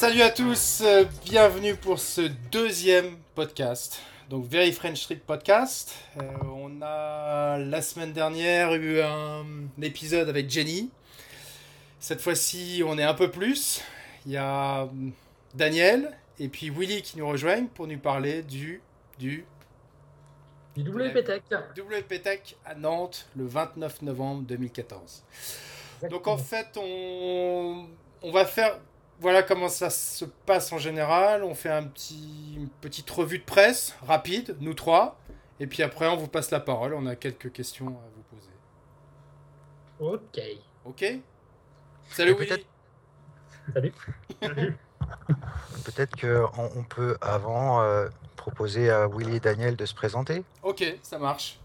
Salut à tous, euh, bienvenue pour ce deuxième podcast. Donc Very French Street Podcast. Euh, on a la semaine dernière eu un épisode avec Jenny. Cette fois-ci, on est un peu plus. Il y a Daniel et puis Willy qui nous rejoignent pour nous parler du du du WPTech. WPTech à Nantes le 29 novembre 2014. Donc en fait, on, on va faire voilà comment ça se passe en général. On fait un petit, une petite revue de presse rapide, nous trois. Et puis après, on vous passe la parole. On a quelques questions à vous poser. Ok. Ok Salut Willy. Salut. Peut-être qu'on on peut avant euh, proposer à Willy et Daniel de se présenter. Ok, ça marche.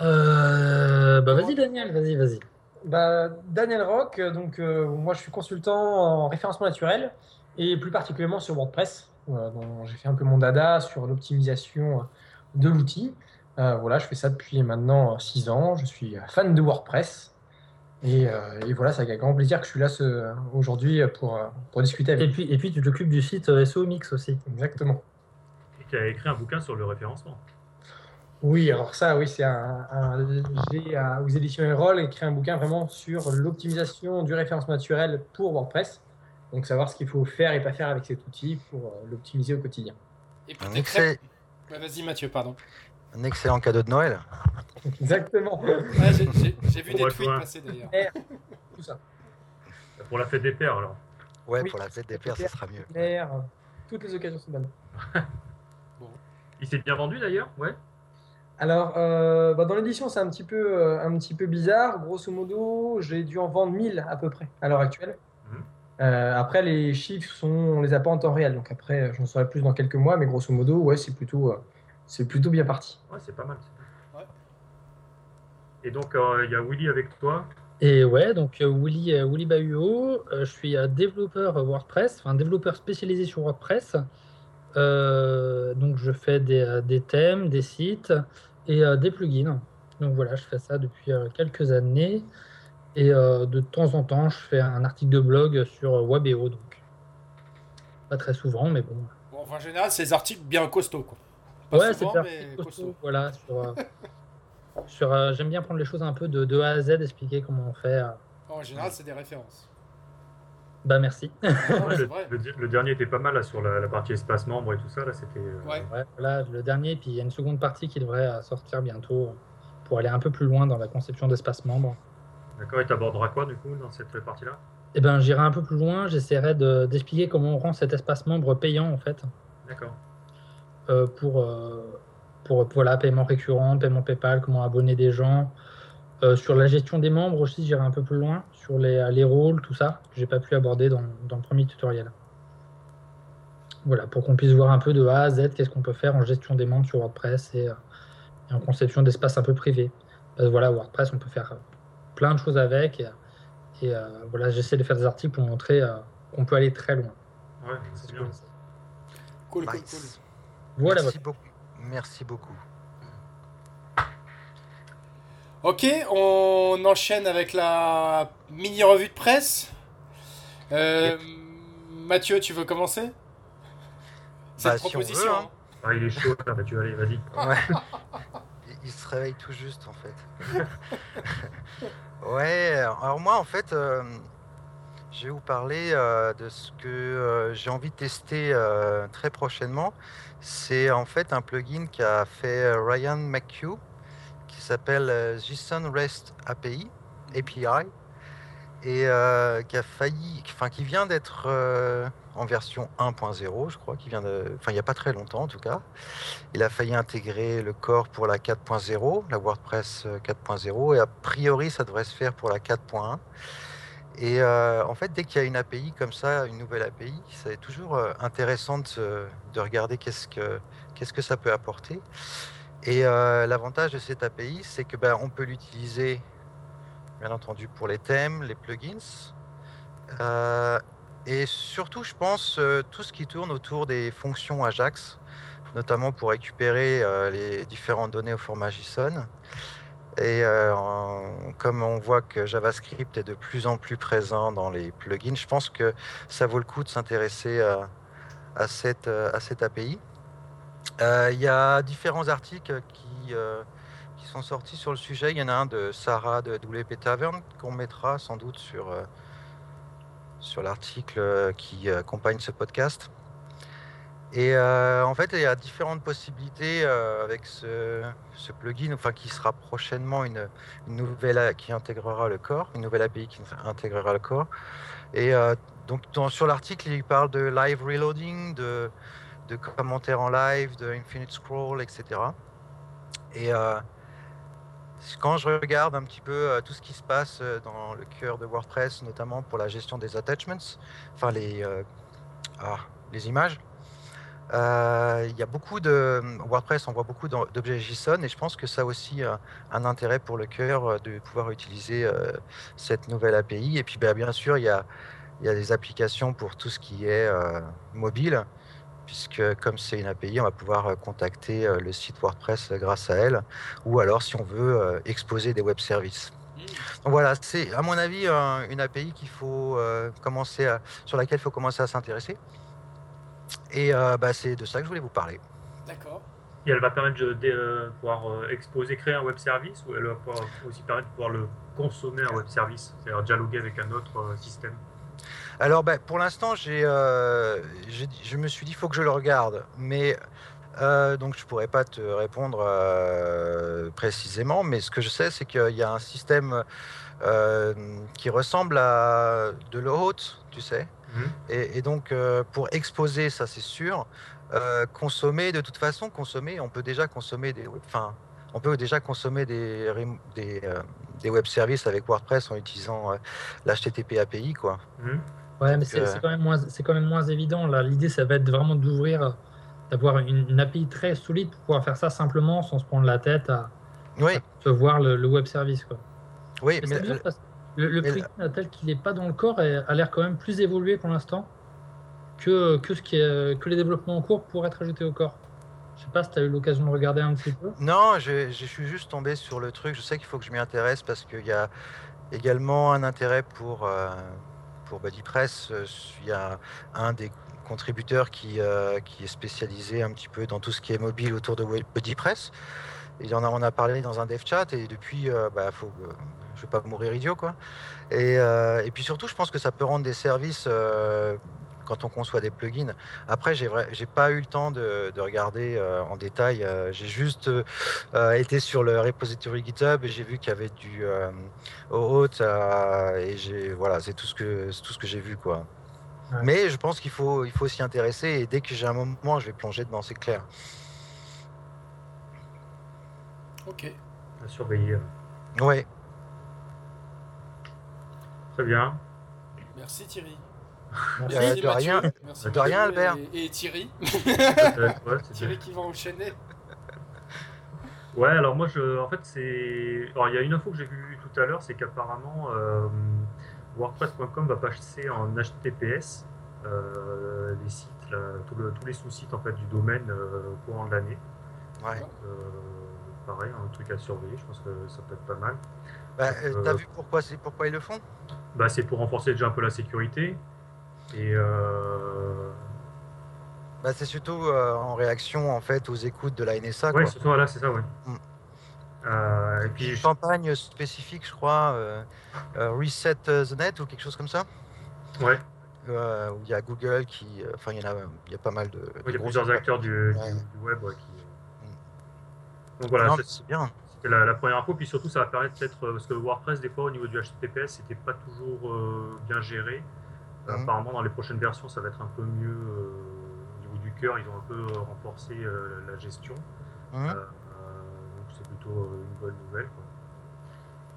Euh, bah vas-y Daniel, vas-y, vas-y. Bah, Daniel Rock, donc euh, moi je suis consultant en référencement naturel et plus particulièrement sur WordPress. J'ai fait un peu mon dada sur l'optimisation de l'outil. Euh, voilà, je fais ça depuis maintenant 6 ans. Je suis fan de WordPress. Et, euh, et voilà, c'est avec grand plaisir que je suis là aujourd'hui pour, pour discuter avec Et puis, et puis tu t'occupes du site euh, SEO Mix aussi. Exactement. Et qui a écrit un bouquin sur le référencement. Oui, alors ça, oui, c'est un, un- j'ai euh, aux éditions Erol écrit un bouquin vraiment sur l'optimisation du référencement naturel pour WordPress. Donc savoir ce qu'il faut faire et pas faire avec cet outil pour euh, l'optimiser au quotidien. Et puis Un, t'es excell- très- Ouais, Vas-y Mathieu, pardon. un excellent cadeau de Noël. Exactement. Ouais, j'ai- j'ai j'ai vu On des tweets passer d'ailleurs. Tout ça. Pour la fête des pères, alors. Ouais, Oui, pour la fête des pères, ça sera mieux. Toutes les occasions sont bonnes. Il s'est bien vendu d'ailleurs Ouais. Alors, euh, bah, dans l'édition, c'est un petit peu, euh, un petit peu bizarre. Grosso modo, j'ai dû en vendre 1000 à peu près à l'heure actuelle. Mhm. Euh, après, les chiffres, sont, on les a pas en temps réel. Donc après, j'en saurai plus dans quelques mois. Mais grosso modo, ouais, c'est plutôt, euh, c'est plutôt bien parti. Ouais, c'est pas mal. Ouais. Et donc, euh, il y a Willy avec toi. Et ouais, donc Willy, Willy Bahuo, euh, je suis développeur WordPress, enfin développeur spécialisé sur WordPress. Euh, donc je fais des, des thèmes, des sites et euh, des plugins. Donc voilà, je fais ça depuis euh, quelques années. Et euh, de temps en temps, je fais un article de blog sur Webeo. Donc pas très souvent, mais bon. Bon, enfin, en général, c'est des articles bien costauds quoi. Pas ouais, c'est mais costauds. Voilà, sur, sur, j'aime bien prendre les choses un peu de, de A à Z, expliquer comment on fait. En général, c'est des références. Bah merci. Ouais, Ouais, c'est le, vrai. le- le dernier était pas mal là, sur la, la partie espace membre et tout ça. Là, c'était. euh, Ouais. Ouais, voilà, le dernier, puis il y a une seconde partie qui devrait euh, sortir bientôt pour aller un peu plus loin dans la conception d'espace membre. D'accord. Et t'aborderas quoi du coup dans cette partie-là? Et ben j'irai un peu plus loin, j'essaierai de- d'expliquer comment on rend cet espace membre payant en fait, D'accord. euh, pour, euh, pour voilà, paiement récurrent, paiement PayPal, comment abonner des gens. Euh, sur la gestion des membres aussi, j'irai un peu plus loin, sur les, les rôles, tout ça, que j'ai pas pu aborder dans, dans le premier tutoriel. Voilà, pour qu'on puisse voir un peu de A à Z qu'est-ce qu'on peut faire en gestion des membres sur WordPress et, euh, et en conception d'espace un peu privé. Parce que voilà, WordPress, on peut faire euh, plein de choses avec. Et, et, euh, voilà, j'essaie de faire des articles pour montrer euh, qu'on peut aller très loin. Ouais, C'est ce. Cool, cool, Nice. Voilà, Merci voilà. beaucoup. Merci beaucoup. Ok, on enchaîne avec la mini revue de presse. Euh, Mathieu, tu veux commencer? Cette Bah, si on proposition. veut, hein. Ah, il est chaud là, bah, tu allez, vas-y. Ouais. Il- se réveille tout juste en fait. ouais, alors moi en fait, euh, je vais vous parler euh, de ce que euh, j'ai envie de tester euh, très prochainement. C'est en fait un plugin qu'a fait Ryan McHugh s'appelle euh, JSON REST API, API et euh, qui a failli, enfin qui vient d'être euh, en version 1.0, je crois, qui vient de, enfin il n'y a pas très longtemps en tout cas. Il a failli intégrer le core pour la 4.0, la WordPress euh, 4.0, et a priori ça devrait se faire pour la 4.1. Et en fait, dès qu'il y a une API comme ça, une nouvelle API, c'est toujours intéressant de, de regarder qu'est-ce que qu'est-ce que ça peut apporter. Et euh, l'avantage de cette API, c'est que ben, on peut l'utiliser, bien entendu, pour les thèmes, les plugins, euh, et surtout, je pense, euh, tout ce qui tourne autour des fonctions Ajax, notamment pour récupérer les différentes données au format JSON. Et comme on voit que JavaScript est de plus en plus présent dans les plugins, je pense que ça vaut le coup de s'intéresser à, à cette, à cette API. Euh, Il y a différents articles qui, euh, qui sont sortis sur le sujet. Il y en a un de Sarah de WP Tavern qu'on mettra sans doute sur, euh, sur l'article qui accompagne ce podcast. Et en fait, il y a différentes possibilités avec ce, plugin, enfin qui sera prochainement une, nouvelle qui intégrera le core, une nouvelle API qui intégrera le core. Et donc sur l'article, il parle de live reloading, de, de commentaires en live, de infinite scroll, etc. Et euh, quand je regarde un petit peu euh, tout ce qui se passe euh, dans le cœur de WordPress, notamment pour la gestion des attachments, enfin les, ah, les images, il y a beaucoup de WordPress envoie beaucoup d'en- d'objets JSON et je pense que ça a aussi un intérêt pour le cœur de pouvoir utiliser cette nouvelle API. Et puis ben, bien sûr, il y a, y a des applications pour tout ce qui est mobile, puisque comme c'est une API, on va pouvoir euh, contacter euh, le site WordPress euh, grâce à elle, ou alors si on veut exposer des web services. Donc voilà, c'est à mon avis un- une API qu'il faut commencer à- sur laquelle il faut commencer à s'intéresser. Et euh, bah, c'est de ça que je voulais vous parler. D'accord. Et elle va permettre de, de, pouvoir exposer, créer un web service ou elle va pouvoir aussi permettre de pouvoir le consommer un web service, c'est-à-dire dialoguer avec un autre système? Alors bah, pour l'instant, j'ai, euh, je me suis dit il faut que je le regarde, mais euh, donc je pourrais pas te répondre euh, précisément, mais ce que je sais, c'est qu'il y a un système qui ressemble à de l'eau haute, tu sais. Mhm. Et, et donc, pour exposer, ça c'est sûr, consommer, de toute façon, consommer, on peut déjà consommer des, web- enfin, on peut déjà consommer des, des, des web services avec WordPress en utilisant l'HTTP API, quoi. Mhm. Ouais, mais c'est euh, c'est quand, même moins- c'est quand même moins évident. Là, l'idée, ça va être vraiment d'ouvrir, d'avoir une, une API très solide pour pouvoir faire ça simplement sans se prendre la tête à, Oui, à voir le, le web service. Quoi. oui, Mais mais c'est bizarre parce que le, le mais plugin, tel qu'il n'est pas dans le corps a l'air quand même plus évolué pour l'instant que, que, ce qui est, que les développements en cours pour être ajoutés au corps. Je sais pas si tu as eu l'occasion de regarder un petit peu. non, je, je suis juste tombé sur le truc. Je sais qu'il faut que je m'y intéresse parce qu'il y a également un intérêt pour, euh, pour BuddyPress. Euh, Il y a un des contributeurs qui, euh, qui est spécialisé un petit peu dans tout ce qui est mobile autour de Web- BuddyPress. Il en a, on a parlé dans un dev chat et depuis, euh, bah, faut, je vais pas mourir idiot quoi. Et, puis surtout, je pense que ça peut rendre des services quand on conçoit des plugins. Après, j'ai vrai- j'ai pas eu le temps de, de regarder euh, en détail. euh, j'ai juste euh, été sur le repository GitHub et j'ai vu qu'il y avait du euh, OAuth euh, et j'ai voilà, c'est tout ce que c'est tout ce que j'ai vu quoi. Ouais. Mais je pense qu'il faut il faut s'y intéresser et dès que j'ai un moment, je vais plonger dedans, c'est clair. Ok. À surveiller. Ouais. Très bien. Merci Thierry. Merci. Euh, Merci de rien. Merci de rien, Mathieu Albert. Et, et Thierry. Ouais, c'est Thierry qui va enchaîner. Ouais, alors moi, je, en fait, c'est. Alors, il y a une info que j'ai vue tout à l'heure, c'est qu'apparemment, euh, WordPress.com va passer en HTTPS euh, les sites, là, tout le- tous les sous-sites en fait du domaine euh, au courant de l'année. Ouais. Euh, pareil, un truc à surveiller. Je pense que ça peut être pas mal. Bah, euh, T'as vu pourquoi c'est pourquoi ils le font? Bah, c'est pour renforcer déjà un peu la sécurité. Et euh, bah, c'est surtout euh, en réaction en fait aux écoutes de la NSA ouais, c'est ça, voilà, c'est ça, ouais. Mm. Euh, et puis, Une campagne spécifique, je crois, euh, euh, Reset the Net ou quelque chose comme ça. ouais, où il y a Google qui, enfin il y en a, il y a pas mal de. il y a plusieurs acteurs du, Ouais. web ouais, qui. Mm. Donc voilà, c'est- bien. C'était la, la première info, puis surtout ça va permettre peut-être, parce que WordPress des fois au niveau du HTTPS c'était pas toujours bien géré. Mhm. Apparemment dans les prochaines versions ça va être un peu mieux euh, au niveau du cœur, ils ont un peu euh, renforcé euh, la gestion. Euh, donc c'est plutôt une bonne nouvelle.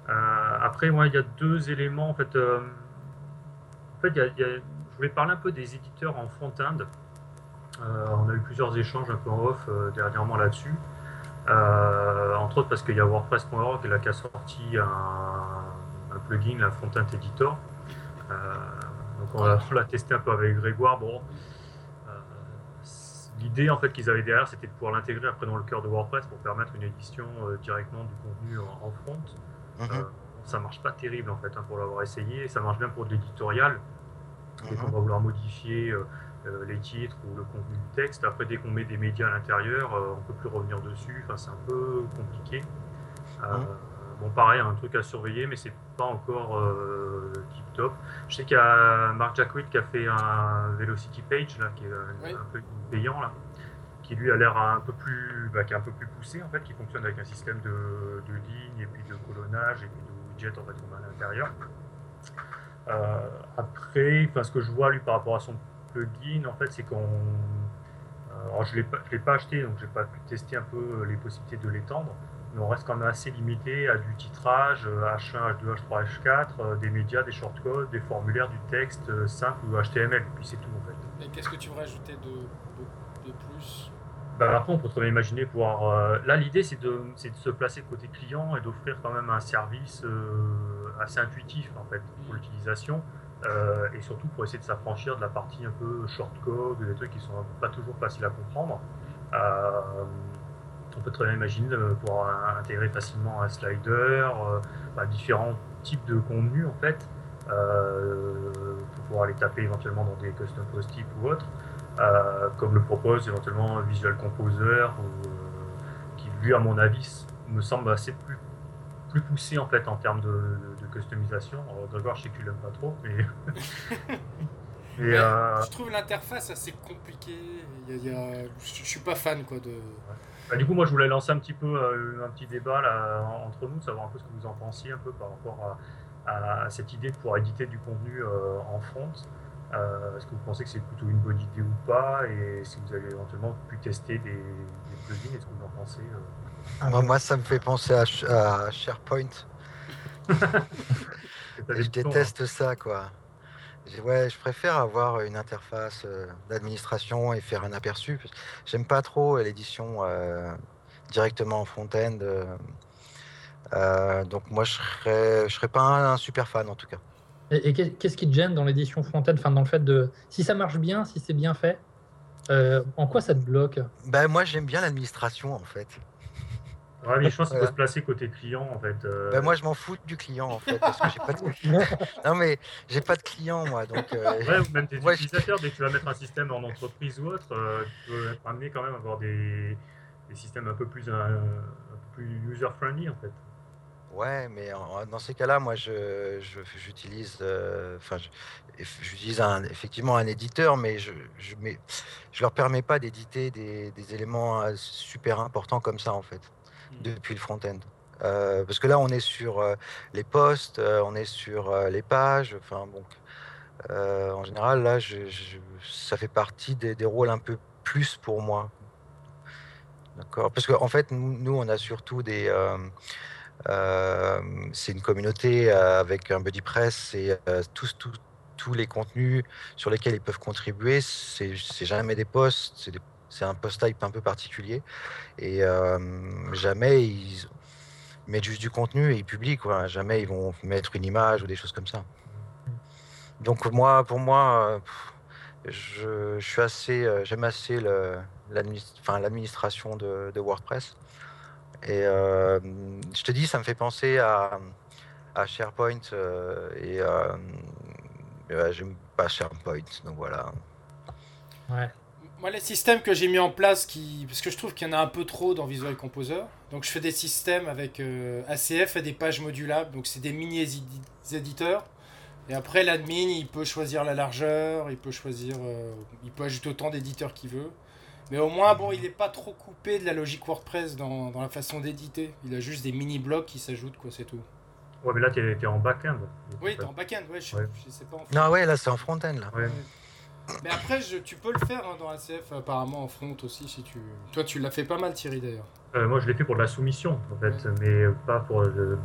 quoi. Après moi il y a deux éléments en fait. en fait il y a- il y a- je voulais parler un peu des éditeurs en front-end. Euh, on a eu plusieurs échanges un peu en off euh, dernièrement là-dessus. Euh, entre autres parce qu'il y a WordPress.org qui a sorti un, un plugin, la Front-End Editor. Donc on l'a on l'a testé un peu avec Grégoire. Bon, euh, l'idée en fait qu'ils avaient derrière, c'était de pouvoir l'intégrer après dans le cœur de WordPress pour permettre une édition euh, directement du contenu en, en front. Mhm. Euh, ça marche pas terrible en fait hein, pour l'avoir essayé. Ça marche bien pour de l'éditorial. Dès qu'on Mhm. va vouloir modifier euh, les titres ou le contenu du texte, après dès qu'on met des médias à l'intérieur, euh, on peut plus revenir dessus. Enfin, c'est un peu compliqué. Euh, Mhm. Bon, pareil, un truc à surveiller, mais c'est pas encore tip top. Je sais qu'il y a Mark Jacquet qui a fait un Velocity Page là, qui est un, Oui. un peu payant là, qui lui a l'air un peu plus, bah, qui est un peu plus poussé en fait, qui fonctionne avec un système de, de lignes et puis de colonnage et puis de widgets en fait qu'on a à l'intérieur. Euh, après, enfin, ce que je vois lui par rapport à son plugin, en fait, c'est qu'on euh, alors je ne l'ai pas acheté, donc je n'ai pas pu tester un peu les possibilités de l'étendre, mais on reste quand même assez limité à du titrage euh, H1, H2, H3, H4, euh, des médias, des shortcodes, des formulaires, du texte euh, simple ou HTML, puis c'est tout en fait. Et qu'est-ce que tu voudrais ajouter de, de, de plus? Bah, après, on peut très bien imaginer pouvoir. euh, là, l'idée, c'est de, c'est de se placer côté client et d'offrir quand même un service euh, assez intuitif en fait pour l'utilisation. euh, et surtout pour essayer de s'affranchir de la partie un peu shortcode, des trucs qui sont pas toujours faciles à comprendre. On peut très bien imaginer de pouvoir intégrer facilement un slider, euh, bah, différents types de contenus en fait, euh, pour pouvoir les taper éventuellement dans des custom post-it ou autres, euh, comme le propose éventuellement Visual Composer, ou, qui lui à mon avis me semble assez plus plus poussé en fait en termes de, de- de customisation. Alors, Grégoire, je sais que tu l'aimes pas trop, mais. Ouais, euh, Je trouve l'interface assez compliquée. Il y a- il y a- Je suis pas fan quoi de. Bah, du coup, moi, je voulais lancer un petit peu euh, un petit débat là, en- entre nous, savoir un peu ce que vous en pensiez un peu par rapport à, à- à cette idée de pouvoir éditer du contenu euh, en front. Euh, Est-ce que vous pensez que c'est plutôt une bonne idée ou pas? Et si vous avez éventuellement pu tester des, des plugins, est-ce que vous en pensez euh? Moi, moi, ça me fait penser à, Sh- à SharePoint. Je déteste ça, quoi. Ouais, je préfère avoir une interface euh, d'administration et faire un aperçu. J'aime pas trop euh, l'édition euh, directement en front-end. euh, donc moi, je serais, je serais pas un, un super fan en tout cas. Et, et qu'est- qu'est-ce qui te gêne dans l'édition front-end Enfin, dans le fait de. Si ça marche bien, si c'est bien fait, en quoi ça te bloque? Ben moi, j'aime bien l'administration en fait. Ouais, mais je pense qu'il faut se placer côté client en fait. euh, Ben moi, je m'en fous du client en fait parce que j'ai pas de... non mais j'ai pas de client moi, donc euh, Ouais, ou même des Ouais, utilisateurs, dès que tu vas mettre un système en entreprise ou autre, euh, tu peux être amené quand même à avoir des, des systèmes un peu plus, un, plus user-friendly en fait. Ouais, mais en- dans ces cas-là, moi, je, je- j'utilise, euh, enfin, je- eff- j'utilise un, effectivement un éditeur, mais je, je, mais je leur permets pas d'éditer des, des éléments euh, super importants comme ça, en fait, depuis le front-end. Euh, parce que là, on est sur euh, les posts, euh, on est sur les pages, enfin, euh, en général, là, ça fait partie des, rôles un peu plus pour moi. D'accord? Parce qu'en fait, nous, on a surtout des. c'est une communauté avec un buddy press et tous, tous, tous les contenus sur lesquels ils peuvent contribuer, c'est jamais des posts, c'est des- c'est un post type un peu particulier. Et euh, jamais ils mettent juste du contenu et ils publient, quoi. Jamais ils vont mettre une image ou des choses comme ça. Donc moi, pour moi, euh, je, suis assez, euh, j'aime assez l'administration de, WordPress. Et je te dis, ça me fait penser à, SharePoint et euh, j'aime pas SharePoint, donc voilà. Ouais. Moi, les systèmes que j'ai mis en place, qui... parce que je trouve qu'il y en a un peu trop dans Visual Composer, donc je fais des systèmes avec euh, ACF et des pages modulables, donc c'est des mini-éditeurs. Et après, l'admin, il peut choisir la largeur, il peut choisir, euh, il peut ajouter autant d'éditeurs qu'il veut. Mais au moins, bon, il n'est pas trop coupé de la logique WordPress dans, dans la façon d'éditer. Il a juste des mini-blocs qui s'ajoutent, quoi, c'est tout. Ouais, mais là, tu es, en back-end. Oui, t'es en back-end, ouais, je, Ouais. je sais pas en. Non, ouais, là c'est en front-end là. Ouais. Mais après, je- tu peux le faire hein, dans ACF, apparemment en front aussi, si tu. Toi, tu l'as fait pas mal, Thierry, d'ailleurs. Euh, moi, je l'ai fait pour de la soumission, en fait, mais pas pour. le-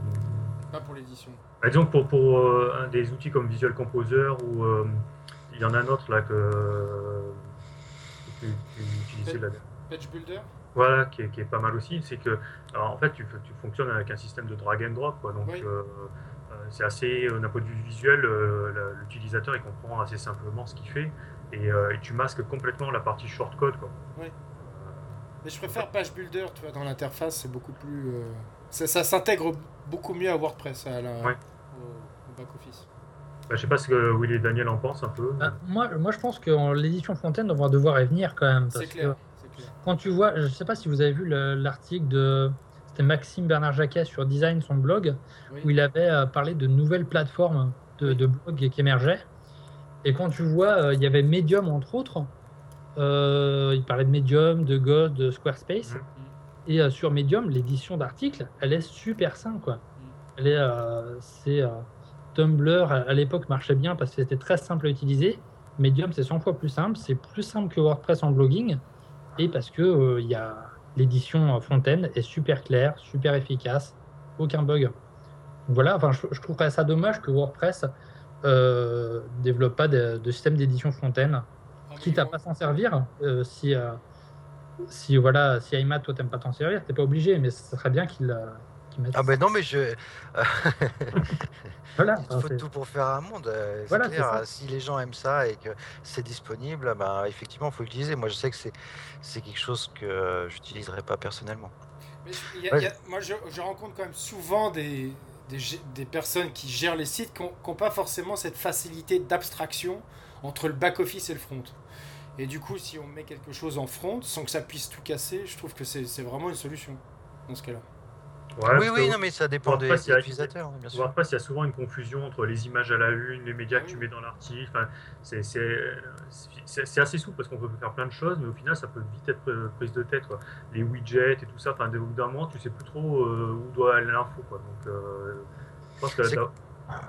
Pas pour l'édition. Bah, disons que pour, pour euh, un des outils comme Visual Composer ou euh, il y en a un autre là que que tu utilisais là. Page Builder? Voilà, qui est, qui est pas mal aussi, c'est que alors, en fait tu, tu fonctionnes avec un système de drag and drop, quoi. donc Oui. euh, euh, c'est assez, d'un point de vue visuel, euh, l'utilisateur il comprend assez simplement ce qu'il fait et, et, tu masques complètement la partie shortcode. Quoi. Oui. Mais je préfère Page Builder, tu vois, dans l'interface, c'est beaucoup plus. ça, ça s'intègre beaucoup mieux à WordPress, à la, au, back-office. Bah, je sais pas ce que Willy et Daniel en pensent un peu. Bah, moi, moi, je pense que l'édition Fontaine va devoir y venir quand même. C'est clair, Quand tu vois, je sais pas si vous avez vu l'article de c'était Maxime Bernard Jacquet sur Design, son blog, où il avait euh, parlé de nouvelles plateformes de, de blog qui émergeaient. Et quand tu vois, euh, il y avait Medium entre autres. Euh, il parlait de Medium, de Ghost, de Squarespace. Mm. Et sur Medium, l'édition d'articles, elle est super simple. Quoi. Mm. Elle est, c'est Tumblr à l'époque marchait bien parce que c'était très simple à utiliser. Medium, c'est 100 fois plus simple. C'est plus simple que WordPress en blogging. Et parce que il y a l'édition Fontaine est super claire, super efficace, aucun bug. Voilà, enfin, je, trouverais ça dommage que WordPress euh, développe pas de, système d'édition Fontaine, ah, quitte à pas s'en servir. Euh, si, euh, si voilà, si toi t'aimes pas t'en servir, t'es pas obligé, mais ce serait bien qu'il euh, ah ben non, mais je. voilà. Il faut tout pour faire un monde. Euh, voilà, clair. Si les gens aiment ça et que c'est disponible, ben, effectivement, il faut l'utiliser. Moi, je sais que c'est quelque chose que je n'utiliserai pas personnellement. moi, je, rencontre quand même souvent des, des, personnes qui gèrent les sites qui n'ont pas forcément cette facilité d'abstraction entre le back-office et le front. Et du coup, si on met quelque chose en front sans que ça puisse tout casser, je trouve que c'est vraiment une solution dans ce cas-là oui, oui, non, mais ça dépend des, utilisateurs, bien sûr. Il y a souvent une confusion entre les images à la une, les médias que tu mets dans l'article. Enfin, c'est assez souple parce qu'on peut faire plein de choses, mais au final, ça peut vite être prise de tête. Quoi. Les widgets et tout ça, enfin, d'un moment, tu sais plus trop euh, où doit aller l'info. Donc, euh, je pense que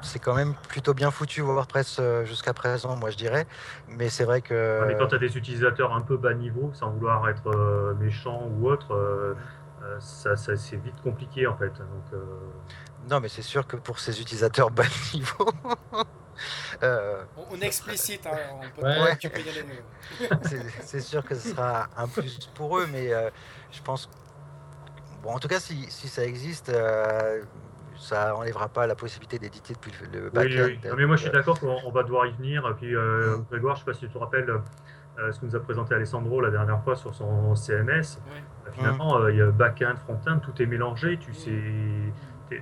c'est quand même plutôt bien foutu WordPress euh, jusqu'à présent, moi je dirais. Mais c'est vrai que. Mais quand tu as des utilisateurs un peu bas niveau, sans vouloir être méchant ou autre, euh, ça, c'est vite compliqué en fait. Donc, euh, Non, mais c'est sûr que pour ces utilisateurs bas niveau. Euh, on, explicite, hein, c'est sûr que ce sera un plus pour eux, mais je pense. Bon, en tout cas, si, si ça existe, ça enlèvera pas la possibilité d'éditer depuis le backend. Oui, mais moi je suis d'accord qu'on va devoir y venir. Puis, mmh. Grégoire, je sais pas si tu te rappelles ce que nous a présenté Alessandro la dernière fois sur son CMS. Bah, finalement, euh, il y a back-end, front-end, tout est mélangé. Tu sais,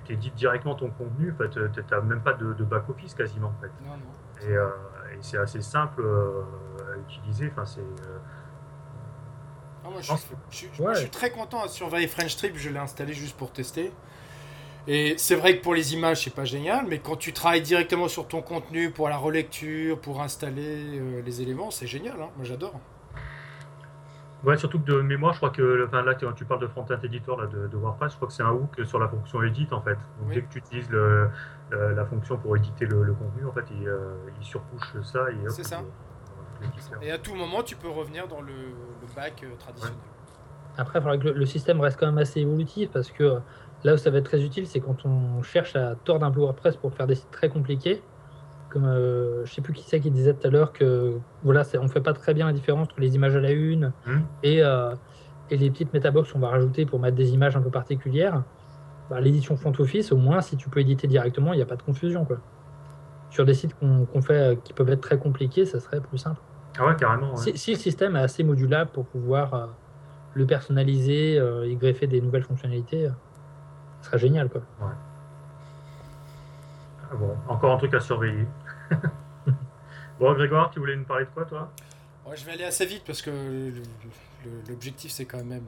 édites directement ton contenu. En fait, tu n'as même pas de, back-office quasiment. En fait. Et, euh, et c'est assez simple euh, à utiliser. Enfin, c'est. Ah, moi, je, suis, très content sur Surveiller French Trip. Je l'ai installé juste pour tester. Et c'est vrai que pour les images, c'est pas génial, mais quand tu travailles directement sur ton contenu pour la relecture, pour installer les éléments, c'est génial. Hein. Moi, j'adore. Ouais, surtout que de mémoire, je crois que enfin, là, tu parles de front-end editor là, de, WordPress, je crois que c'est un hook sur la fonction edit en fait. Donc, dès que tu utilises le, la fonction pour éditer le, contenu, en fait, il, euh, il surcouche ça. C'est ça. et à tout moment, tu peux revenir dans le, back euh, traditionnel. Après, il faudra que le, système reste quand même assez évolutif parce que là où ça va être très utile, c'est quand on cherche à tordre un peu WordPress pour faire des sites très compliqués comme euh, je sais plus qui c'est qui disait tout à l'heure que voilà, on fait pas très bien la différence entre les images à la une mmh. et, euh, et, les petites metabox qu'on va rajouter pour mettre des images un peu particulières. Bah, l'édition front office, au moins, si tu peux éditer directement, il n'y a pas de confusion. Quoi. Sur des sites qu'on fait euh, qui peuvent être très compliqués, ça serait plus simple. Ah ouais, carrément. Si, le système est assez modulable pour pouvoir euh, le personnaliser et greffer des nouvelles fonctionnalités, ce serait génial. Quoi. Ouais. Ah bon, encore un truc à surveiller. bon, Grégoire, tu voulais nous parler de quoi, toi? Je vais aller assez vite parce que l'objectif, c'est quand même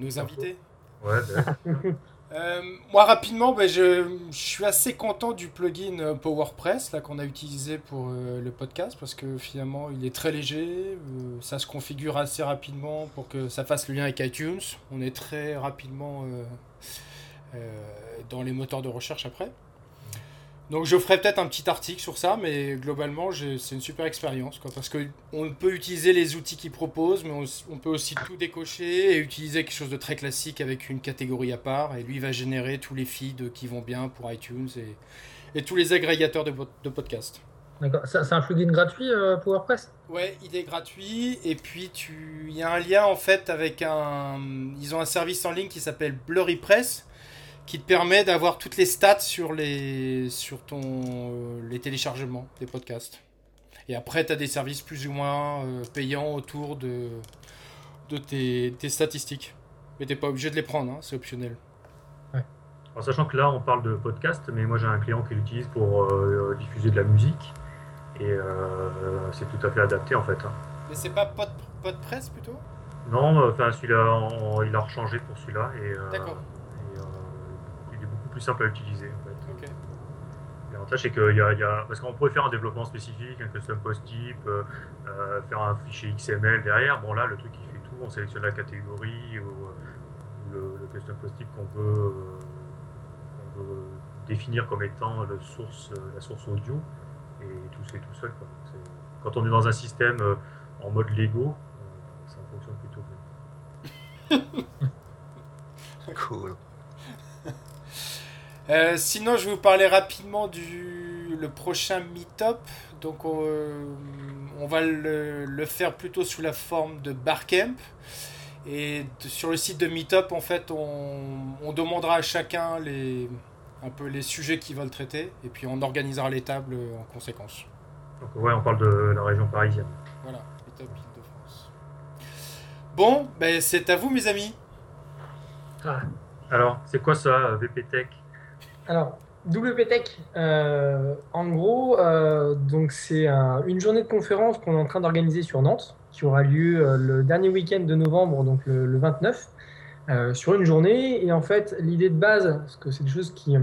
nos invités. Ouais, ben. euh, moi, rapidement, ben, je, suis assez content du plugin euh, PowerPress là, qu'on a utilisé pour euh, le podcast parce que finalement, il est très léger. ça se configure assez rapidement pour que ça fasse le lien avec iTunes. On est très rapidement dans les moteurs de recherche après. Donc je ferai peut-être un petit article sur ça, mais globalement c'est une super expérience, parce qu'on peut utiliser les outils qu'ils proposent, mais on, peut aussi tout décocher et utiliser quelque chose de très classique avec une catégorie à part, et lui va générer tous les feeds qui vont bien pour iTunes et, tous les agrégateurs de podcasts. D'accord, c'est un plugin gratuit euh, pour WordPress Ouais, il est gratuit, et puis il y a un lien en fait avec un... Ils ont un service en ligne qui s'appelle BlurryPress, qui te permet d'avoir toutes les stats sur les, sur ton, euh, les téléchargements des podcasts. Et après, tu as des services plus ou moins euh, payants autour de, de tes, tes statistiques. Mais t'es pas obligé de les prendre, hein, c'est optionnel. En sachant que là, on parle de podcast, mais moi j'ai un client qui l'utilise pour euh, diffuser de la musique. Et euh, c'est tout à fait adapté en fait. hein. Mais c'est pas pod, presse plutôt? Non, enfin celui-là, il a rechangé pour celui-là. Et, euh, D'accord. euh, il est beaucoup plus simple à utiliser en fait. L'avantage, c'est qu'il y y a- Parce qu'on pourrait faire un développement spécifique, un custom post type, euh, faire un fichier XML derrière. Bon, là, le truc, il fait tout. On sélectionne la catégorie ou, le, le custom post type qu'on veut, euh, définir comme étant le source, la source audio. Et tout se fait tout seul. quoi. Quand on est dans un système euh, en mode Lego, euh, ça fonctionne plutôt bien. Cool. Euh, sinon, je vais vous parler rapidement du le prochain meet-up. Donc, on, on va le, le faire plutôt sous la forme de barcamp. Et de- sur le site de Meetup, en fait, on, on demandera à chacun les, un peu les sujets qu'ils veulent traiter. Et puis, on organisera les tables en conséquence. Donc, ouais, on parle de la région parisienne. Voilà, Meetup Île-de-France. Bon, ben, c'est à vous, mes amis. Ah, Alors, c'est quoi ça, euh, VPTech Alors, WPTech, euh, en gros, euh, donc c'est un- une journée de conférence qu'on est en train d'organiser sur Nantes, qui aura lieu euh, le dernier week-end de novembre, donc le, le 29, euh, sur une journée. Et en fait, l'idée de base, parce que c'est qui, euh,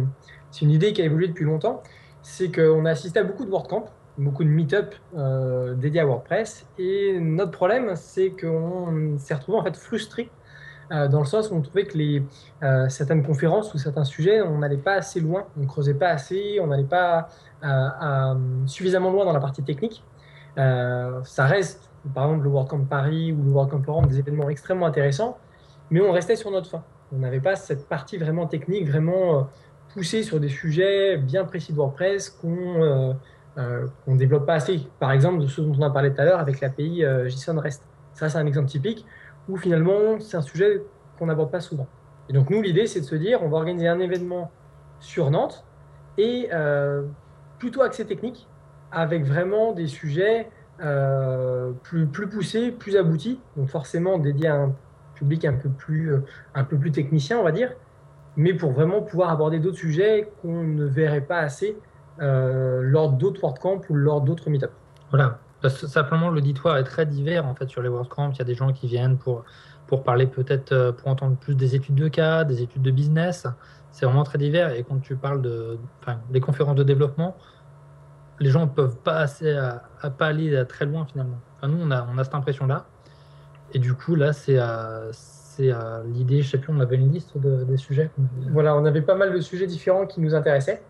c'est une idée qui a évolué depuis longtemps, c'est qu'on a assisté à beaucoup de WordCamp, beaucoup de meet-up euh, dédiés à WordPress. Et notre problème, c'est qu'on s'est retrouvé en fait frustré dans le sens où on trouvait que les, certaines conférences ou certains sujets, on n'allait pas assez loin, on ne creusait pas assez, on n'allait pas suffisamment loin dans la partie technique. Ça reste, par exemple, le WordCamp Paris ou le WordCamp Forum, des événements extrêmement intéressants, mais on restait sur notre fin. On n'avait pas cette partie vraiment technique, vraiment euh, poussée sur des sujets bien précis de WordPress qu'on euh, euh, qu'on développe pas assez. Par exemple, de ce dont on a parlé tout à l'heure avec l'API JSON REST. Ça, c'est un exemple typique où finalement, c'est un sujet qu'on n'aborde pas souvent. Et donc nous, l'idée, c'est de se dire, on va organiser un événement sur Nantes et plutôt axé technique, avec vraiment des sujets plus, plus poussés, plus aboutis, donc forcément dédiés à un public un peu plus, euh, un peu plus technicien, on va dire, mais pour vraiment pouvoir aborder d'autres sujets qu'on ne verrait pas assez euh, lors d'autres WordCamp ou lors d'autres meet Voilà. Parce que simplement, l'auditoire est très divers en fait sur les WordCamp. Il y a des gens qui viennent pour, pour parler peut-être, euh, pour entendre plus des études de cas, des études de business. C'est vraiment très divers. Et quand tu parles de, enfin, des conférences de développement, les gens ne peuvent pas assez à, pas aller très loin finalement. Nous, on a, on a cette impression-là. Et du coup, là, c'est à, c'est à l'idée, je sais plus, on avait une liste de- des sujets. Voilà, on avait pas mal de sujets différents qui nous intéressaient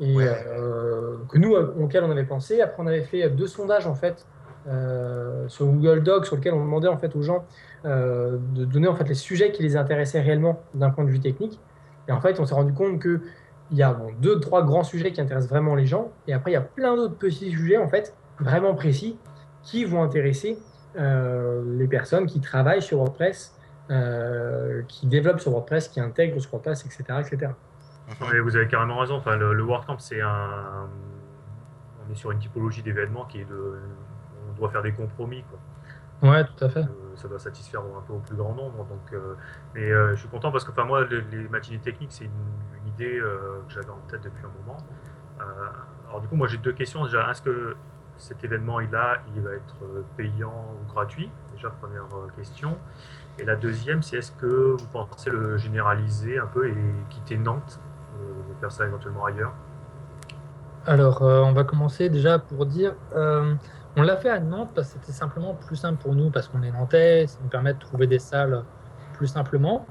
et Ouais. euh, que nous, euh, auxquels on avait pensé. Après, on avait fait deux sondages en fait euh, sur Google Docs, sur lesquels on demandait en fait aux gens euh, de donner en fait les sujets qui les intéressaient réellement d'un point de vue technique. Et en fait, on s'est rendu compte que il y a bon, deux, trois grands sujets qui intéressent vraiment les gens, et après il y a plein d'autres petits sujets en fait vraiment précis qui vont intéresser euh, les personnes qui travaillent sur WordPress, euh, qui développent sur WordPress, qui intègrent sur WordPress, etc., etc. Mais vous avez carrément raison. Enfin, le, le WordCamp, c'est un. On est sur une typologie d'événements qui est de. On doit faire des compromis. Quoi. Ouais, tout à fait. Euh, ça doit satisfaire un peu au plus grand nombre. Donc, euh, mais euh, je suis content parce que enfin, moi, les, les matinées techniques, c'est une, une idée euh, que j'avais en tête depuis un moment. Euh, alors, du coup, moi, j'ai deux questions. Déjà, est-ce que cet événement, il, a, il va être euh, payant ou gratuit? Déjà, première euh, question. Et la deuxième, c'est est-ce que vous pensez le généraliser un peu et quitter Nantes, euh, faire ça éventuellement ailleurs? Alors, euh, on va commencer déjà pour dire, euh, on l'a fait à Nantes parce que c'était simplement plus simple pour nous, parce qu'on est nantais, ça nous permet de trouver des salles plus simplement.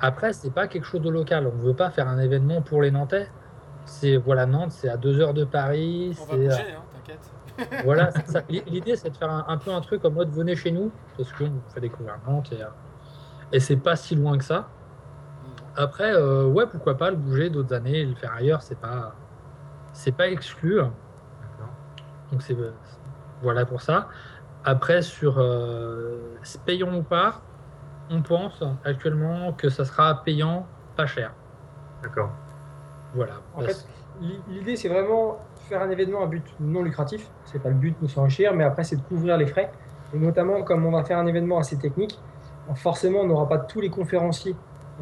Après, c'est pas quelque chose de local. On ne veut pas faire un événement pour les Nantais. C'est voilà, Nantes, c'est à deux heures de Paris. On va c'est, bouger, hein, t'inquiète. voilà, c'est ça. L'idée, c'est de faire un, un peu un truc en mode venez chez nous, parce qu'on vous fait découvrir Nantes et, euh, et c'est pas si loin que ça. Après, euh, ouais, pourquoi pas le bouger d'autres années et le faire ailleurs, c'est pas, c'est pas exclu. Donc c'est voilà pour ça. Après sur euh, payant ou pas, on pense actuellement que ça sera payant, pas cher. D'accord. Voilà. En fait, l'i- l'idée, c'est vraiment faire un événement à but non lucratif. C'est pas le but de s'enrichir, mais après, c'est de couvrir les frais. Et notamment, comme on va faire un événement assez technique, forcément, on n'aura pas tous les conférenciers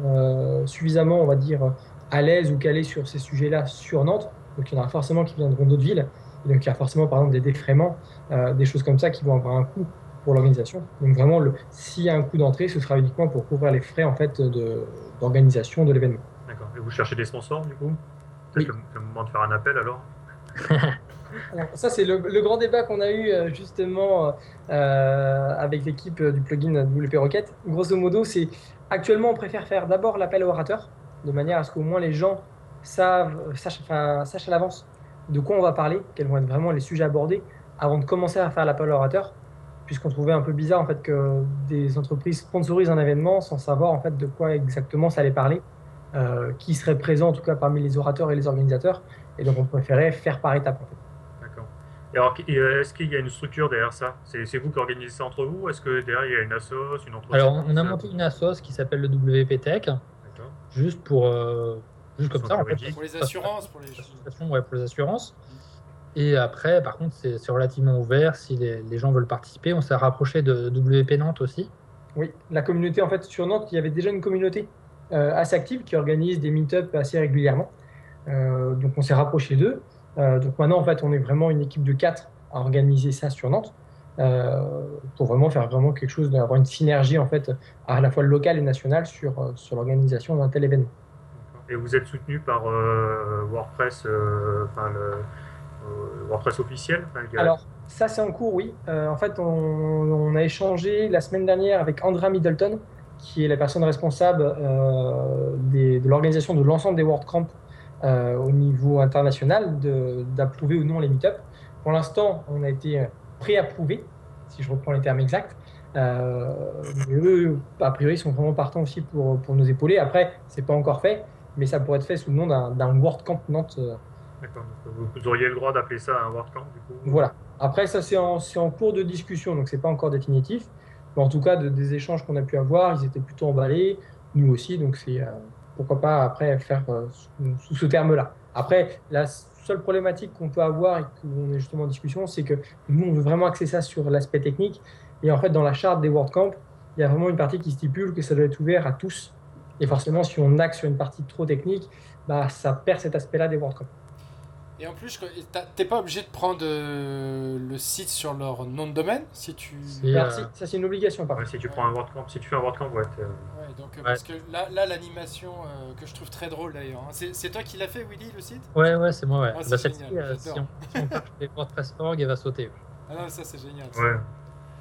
euh, suffisamment, on va dire, à l'aise ou calés sur ces sujets-là sur Nantes. Donc, il y en aura forcément qui viendront d'autres villes. Et donc, il y a forcément, par exemple, des défraiements, euh, des choses comme ça qui vont avoir un coût pour l'organisation. Donc, vraiment, s'il y a un coût d'entrée, ce sera uniquement pour couvrir les frais en fait d'organisation de l'événement. D'accord. Et vous cherchez des sponsors du coup? Oui. C'est le, le moment de faire un appel alors? Ça, c'est le, grand débat qu'on a eu euh, justement euh, avec l'équipe euh, du plugin WP Rocket. Grosso modo, c'est actuellement, on préfère faire d'abord l'appel orateur, de manière à ce qu'au moins les gens savent, sachent, à l'avance de quoi on va parler, quels vont être vraiment les sujets abordés, avant de commencer à faire l'appel orateur, puisqu'on trouvait un peu bizarre en fait que des entreprises sponsorisent un événement sans savoir en fait de quoi exactement ça allait parler, euh, qui serait présent en tout cas parmi les orateurs et les organisateurs, et donc on préférait faire par étapes en fait. D'accord. Et alors, euh, est-ce qu'il y a une structure derrière ça? C'est c'est vous qui organisez ça entre vous Est-ce que derrière il y a une assoce, une entreprise Alors, on a monté une assoce qui s'appelle le WP Tech, D'accord. juste pour. euh, juste comme ça, en fait. Pour les assurances, pour les. ouais, pour les assurances. Et après, par contre, c'est c'est relativement ouvert. Si les, les gens veulent participer, on s'est rapproché de WP Nantes aussi. Oui, la communauté, en fait, sur Nantes, il y avait déjà une communauté euh, assez active qui organise des meet-up assez régulièrement. Euh, donc, on s'est rapproché d'eux. Euh, donc, maintenant, en fait, on est vraiment une équipe de quatre à organiser ça sur Nantes euh, pour vraiment faire vraiment quelque chose, d'avoir une synergie, en fait, à la fois locale et nationale sur, sur l'organisation d'un tel événement. Et vous êtes soutenu par euh, WordPress, euh, enfin le WordPress officiel Enfin, Alors, ça, c'est en cours, oui. En fait, on, on a échangé la semaine dernière avec Andra Middleton, qui est la personne responsable des- de l'organisation de l'ensemble des WordCamp euh, au niveau international, d'approuver ou non les meet Pour l'instant, on a été pré-approuvé, si je reprends les termes exacts. Euh, eux, a priori, sont vraiment partants aussi pour, pour nous épauler. Après, c'est pas encore fait, mais ça pourrait être fait sous le nom d'un d'un WordCamp Nantes. euh, D'accord. Donc, vous, auriez le droit d'appeler ça un WordCamp du coup voilà. Après, ça, c'est en, cours de discussion, donc c'est pas encore définitif. Mais en tout cas, de- des échanges qu'on a pu avoir, ils étaient plutôt emballés, nous aussi, donc c'est euh, pourquoi pas après faire euh, sous, ce terme-là. Après, la seule problématique qu'on peut avoir et qu'on est justement en discussion, c'est que nous, on veut vraiment axer ça sur l'aspect technique. Et en fait, dans la charte des WordCamp, il y a vraiment une partie qui stipule que ça doit être ouvert à tous. Et forcément, si on axe sur une partie trop technique, bah, ça perd cet aspect-là des WordCamp. Et en plus, t'as- t'es pas obligé de prendre euh, le site sur leur nom de domaine si tu. Alors, euh, ça, c'est une obligation, par Ouais, si tu prends un WordCamp, si tu fais un WordCamp, ouais. t'es- Ouais, donc euh, parce que là, là l'animation euh, que je trouve très drôle d'ailleurs. hein. C'est toi qui l'as fait, Willy, le site? Ouais, ouais, c'est moi, ouais. C'est Bah, celle-ci, génial, euh, si j'adore. on, si on WordPress.org, elle va sauter. Ah non, ça c'est génial. ça. Ouais.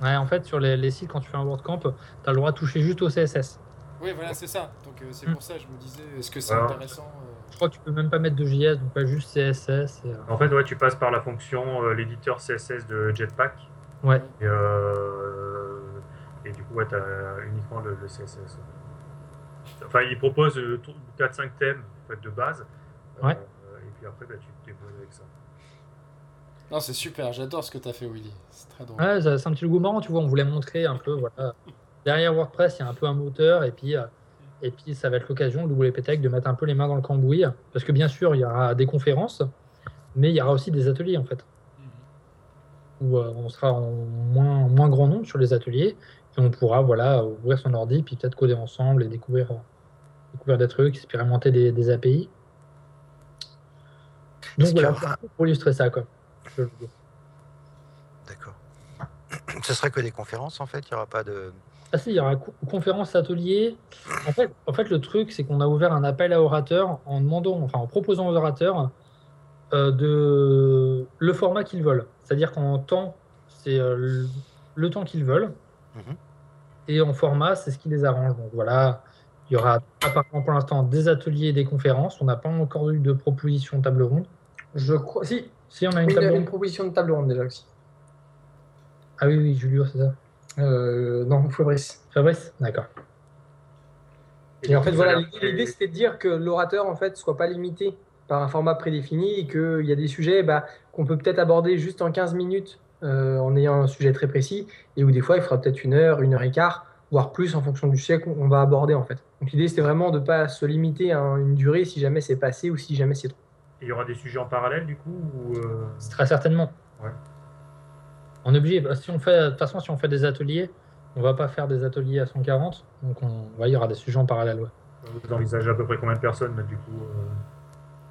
Ouais, en fait, sur les, les sites, quand tu fais un WordCamp, tu as le droit de toucher juste au CSS. Oui, voilà, c'est ça. Donc euh, c'est Mm. pour ça que je me disais, est-ce que c'est intéressant euh, Je crois que tu peux même pas mettre de JS, donc pas juste CSS. Et, euh, En fait, ouais, tu passes par la fonction, euh, l'éditeur CSS de Jetpack. Ouais. Et, euh, et du coup, ouais, tu as uniquement le, le CSS. Enfin, il propose 4-5 thèmes en fait, de base. Euh, Ouais. et puis après, bah, tu te débrouilles avec ça. Non, c'est super, j'adore ce que t'as fait, Willy. C'est très drôle. Ouais, c'est un petit logo marrant, tu vois. On voulait montrer un peu, voilà. Derrière WordPress, il y a un peu un moteur, et puis, euh, et puis ça va être l'occasion, le WP Tech, de mettre un peu les mains dans le cambouis. Parce que bien sûr, il y aura des conférences, mais il y aura aussi des ateliers, en fait, Mhm. où euh, on sera en moins, moins grand nombre sur les ateliers, et on pourra, voilà, ouvrir son ordi, puis peut-être coder ensemble et découvrir, euh, découvrir des trucs, expérimenter des, des API. Donc voilà, aura- pour illustrer ça, quoi. D'accord. Ce serait que des conférences en fait, il n'y aura pas de. Ah si, il y aura co- conférence, atelier. En fait, en fait, le truc, c'est qu'on a ouvert un appel à orateurs en demandant, enfin en proposant aux orateurs euh, de le format qu'ils veulent. C'est-à-dire qu'en temps, c'est euh, le, le temps qu'ils veulent. Mhm. Et en format, c'est ce qui les arrange. Donc voilà, il y aura apparemment pour l'instant des ateliers et des conférences. On n'a pas encore eu de proposition table ronde. Je crois. Si, Si, on a une oui, il y table avait ronde. une proposition de table ronde déjà aussi. Ah oui, oui, Julio, c'est ça. Euh, non, Fabrice. Fabrice D'accord. Et en fait, voilà, l'idée, l'idée, c'était de dire que l'orateur, en fait, soit pas limité par un format prédéfini et qu'il y a des sujets bah, qu'on peut peut-être aborder juste en 15 minutes euh, en ayant un sujet très précis et où des fois, il faudra peut-être une heure, une heure et quart voire plus en fonction du siècle qu'on va aborder en fait. Donc l'idée c'était vraiment de ne pas se limiter à une durée si jamais c'est passé ou si jamais c'est trop. Et il y aura des sujets en parallèle du coup ou euh, Très certainement. Ouais. On est obligé. bah, Si on fait, de toute façon, si on fait des ateliers, on va pas faire des ateliers à 140. Donc, on, ouais, il y aura des sujets en parallèle. ouais. vous envisagez à peu près combien de personnes là, du coup euh,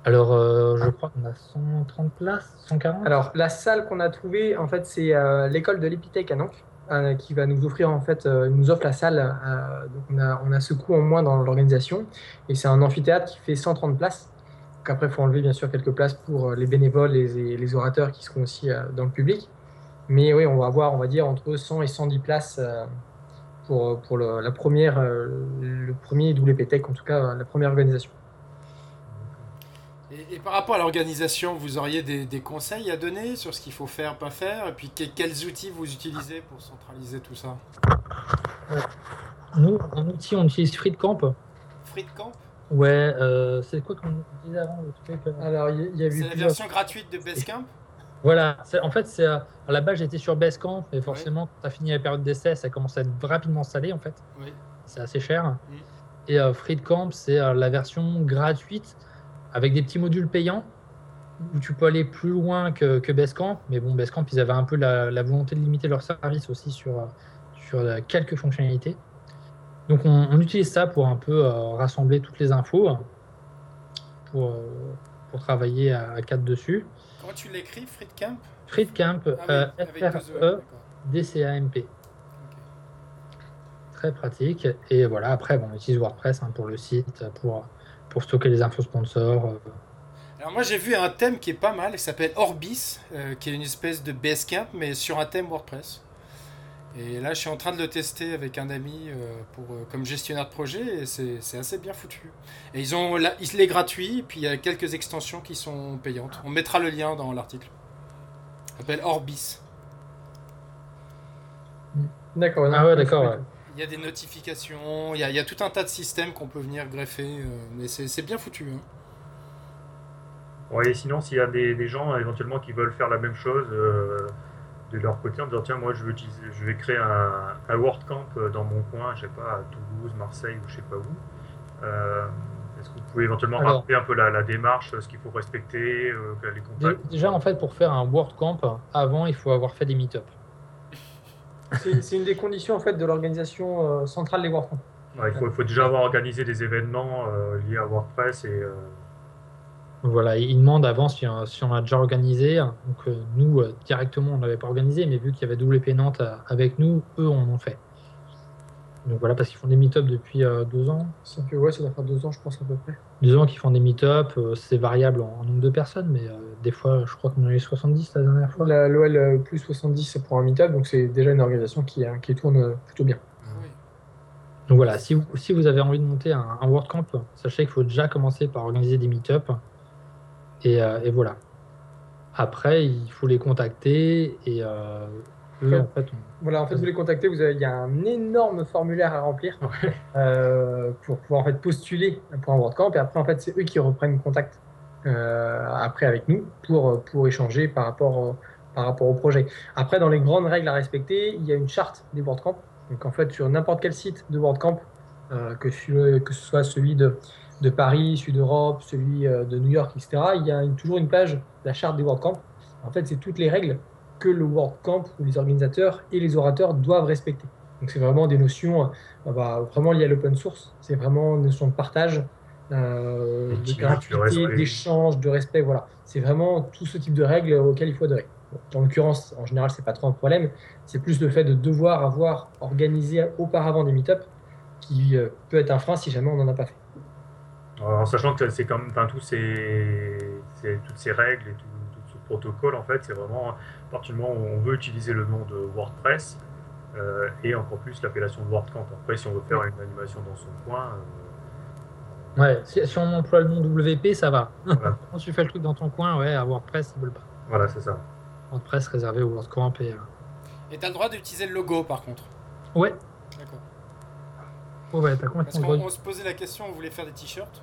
Alors, euh, je crois qu'on a 130 places, 140. Alors la salle qu'on a trouvée en fait c'est euh, l'école de l'Épithèque à Nantes euh, qui va nous offrir en fait euh, nous offre la salle. euh, donc on a, on a ce coût en moins dans l'organisation et c'est un amphithéâtre qui fait 130 places. Donc après il faut enlever bien sûr quelques places pour euh, les bénévoles et les, les orateurs qui seront aussi euh, dans le public. Mais oui, on va avoir, on va dire, entre 100 et 110 places euh, pour, pour le, la première, euh, le premier WPTech, en tout cas, euh, la première organisation. Et, et par rapport à l'organisation, vous auriez des, des conseils à donner sur ce qu'il faut faire, pas faire? Et puis que- quels outils vous utilisez pour centraliser tout ça? Nous, en outil, on utilise FreeCamp. Freecamp Ouais, euh, c'est quoi qu'on disait avant le truc euh? Alors, il y, a- il y a eu C'est la version gratuite de Basecamp? Voilà, en fait, c'est euh, à la base, j'étais sur Basecamp, et forcément, quand tu as fini la période d'essai, ça commence à être rapidement installé, en fait. C'est assez cher. Mm. Et euh, FreeCamp, c'est euh, la version gratuite avec des petits modules payants où tu peux aller plus loin que, que Basecamp. Mais bon, Basecamp, ils avaient un peu la, la volonté de limiter leur service aussi sur, sur quelques fonctionnalités. Donc, on, on utilise ça pour un peu euh, rassembler toutes les infos pour, pour travailler à, à quatre dessus. Comment tu l'écris, Freecamp FreeCamp, Ah oui, euh, E, F-R-E, d'accord. D-C-A-M-P. Ok. Très pratique. Et voilà, après, bon, on utilise WordPress hein, pour le site, pour, pour stocker les infos sponsors. euh. Alors moi j'ai vu un thème qui est pas mal, qui s'appelle Orbis, euh, qui est une espèce de Basecamp, mais sur un thème WordPress. Et là je suis en train de le tester avec un ami euh, pour, euh, comme gestionnaire de projet, et c'est assez bien foutu. Et ils ont, là, il est gratuit, puis il y a quelques extensions qui sont payantes. On mettra le lien dans l'article. Ça s'appelle Orbis. D'accord. Ah ouais, d'accord. ouais. Il y a des notifications, il y a, il y a tout un tas de systèmes qu'on peut venir greffer, euh, mais c'est c'est bien foutu. hein. Ouais, et sinon, s'il y a des, des gens éventuellement qui veulent faire la même chose euh, de leur côté en disant tiens, moi je veux, utiliser, je vais créer un, un WordCamp dans mon coin, je sais pas, à Toulouse, Marseille ou je sais pas où. Euh, Est-ce que vous pouvez éventuellement Alors- rappeler un peu la, la démarche, ce qu'il faut respecter, euh, les contacts Déjà, en fait, pour faire un WordCamp, avant, il faut avoir fait des meet-up. C'est c'est une des conditions en fait de l'organisation euh, centrale des WordCamp. Ouais, il, faut, faut déjà avoir organisé des événements euh, liés à WordPress et euh, Voilà, ils demandent avant si, si on a déjà organisé. Donc, euh, nous, euh, directement, on n'avait pas organisé, mais vu qu'il y avait WP Nantes euh, avec nous, eux, on en fait. Donc voilà, parce qu'ils font des meet-up depuis euh, deux ans. Ça fait ouais, ça doit faire deux ans, je pense à peu près. Deux ans qu'ils font des meet-up, euh, c'est variable en, en nombre de personnes, mais euh, des fois, je crois qu'on en a eu 70 la dernière fois. L'OL plus 70 c'est pour un meet-up, donc c'est déjà une organisation qui, qui tourne plutôt bien. Oui. Donc voilà, si vous, si vous avez envie de monter un, un WordCamp, sachez qu'il faut déjà commencer par organiser des meet-up. Et, euh, et voilà. Après, il faut les contacter et euh, eux, Ouais. en fait, on- Voilà, en fait, vous les contactez, vous avez, il y a un énorme formulaire à remplir euh, pour pouvoir en fait postuler pour un WordCamp. Et après, en fait, c'est eux qui reprennent contact après avec nous pour, pour échanger par rapport, au- par rapport au projet. Après, dans les grandes règles à respecter, il y a une charte des WordCamp. Donc, en fait, sur n'importe quel site de WordCamp, que, que ce soit celui de, de Paris, celui d'Europe, celui euh, de New York, etc., il y a une- toujours une page de la charte des WordCamp. En fait, c'est toutes les règles que le WordCamp ou les organisateurs et les orateurs doivent respecter. Donc c'est vraiment des notions euh, bah, vraiment liées à l'open source. C'est vraiment une notion de partage, euh, de gratuité, d'échange, de respect. Voilà, c'est vraiment tout ce type de règles auxquelles il faut adhérer. Bon, dans l'occurrence, en général, c'est pas trop un problème. C'est plus le fait de devoir avoir organisé auparavant des meet-up qui euh, peut être un frein si jamais on n'en a pas fait. En sachant que c'est comme enfin, tous ces, ces- toutes ces règles et tout, tout ce protocole, en fait, c'est vraiment à partir du moment où on veut utiliser le nom de WordPress euh, et encore plus l'appellation de WordCamp. Après, si on veut faire une animation dans son coin, euh, Ouais, si, si on emploie le nom WP, ça va. Voilà. Quand tu fais le truc dans ton coin, ouais, à WordPress, ils veulent pas. voilà, c'est ça. WordPress réservé au WordCamp et. euh, Et t'as le droit d'utiliser le logo par contre. Ouais, D'accord. ouais, ouais, t'as Parce complètement le qu'on se posait la question, on voulait faire des t-shirts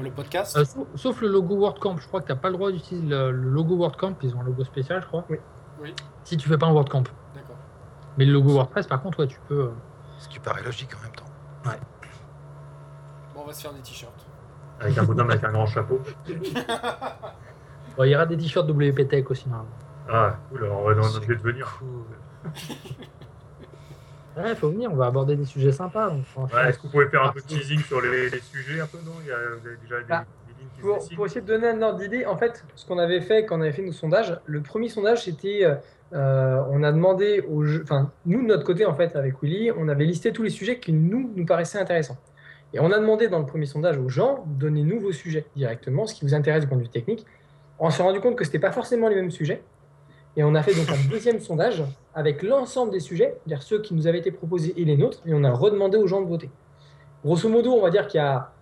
pour le podcast. Euh, sauf, sauf le logo WordCamp, je crois que t'as pas le droit d'utiliser le, le logo WordCamp, ils ont un logo spécial, je crois. Oui. Oui. Si tu fais pas un WordCamp. D'accord. Mais le logo WordPress, par contre, ouais, tu peux. euh, Ce qui paraît logique en même temps. Bon, on va se faire des t-shirts. Avec un bonhomme avec un grand chapeau. Bon, il y aura des t-shirts WP Tech aussi, normalement. Ah, cool, alors on va dans notre de venir. cool. Ouais, faut venir, on va aborder des sujets sympas. donc, franchement. Ouais, Est-ce que vous pouvez faire un peu de teasing sur les, les sujets un peu, non? Il y a vous avez déjà des, Bah, des lignes qui se Pour, pour essayer de donner un ordre d'idée, en fait, ce qu'on avait fait quand on avait fait nos sondages, le premier sondage, c'était, euh, euh, on a demandé aux, jeux- enfin, nous de notre côté, en fait, avec Willy, on avait listé tous les sujets qui nous nous paraissaient intéressants. Et on a demandé dans le premier sondage aux gens, donnez-nous vos sujets directement, ce qui vous intéresse du point de vue technique. On s'est rendu compte que c'était pas forcément les mêmes sujets. Et on a fait donc un deuxième sondage avec l'ensemble des sujets, c'est-à-dire ceux qui nous avaient été proposés et les nôtres, et on a redemandé aux gens de voter. Grosso modo, on va dire qu'il y a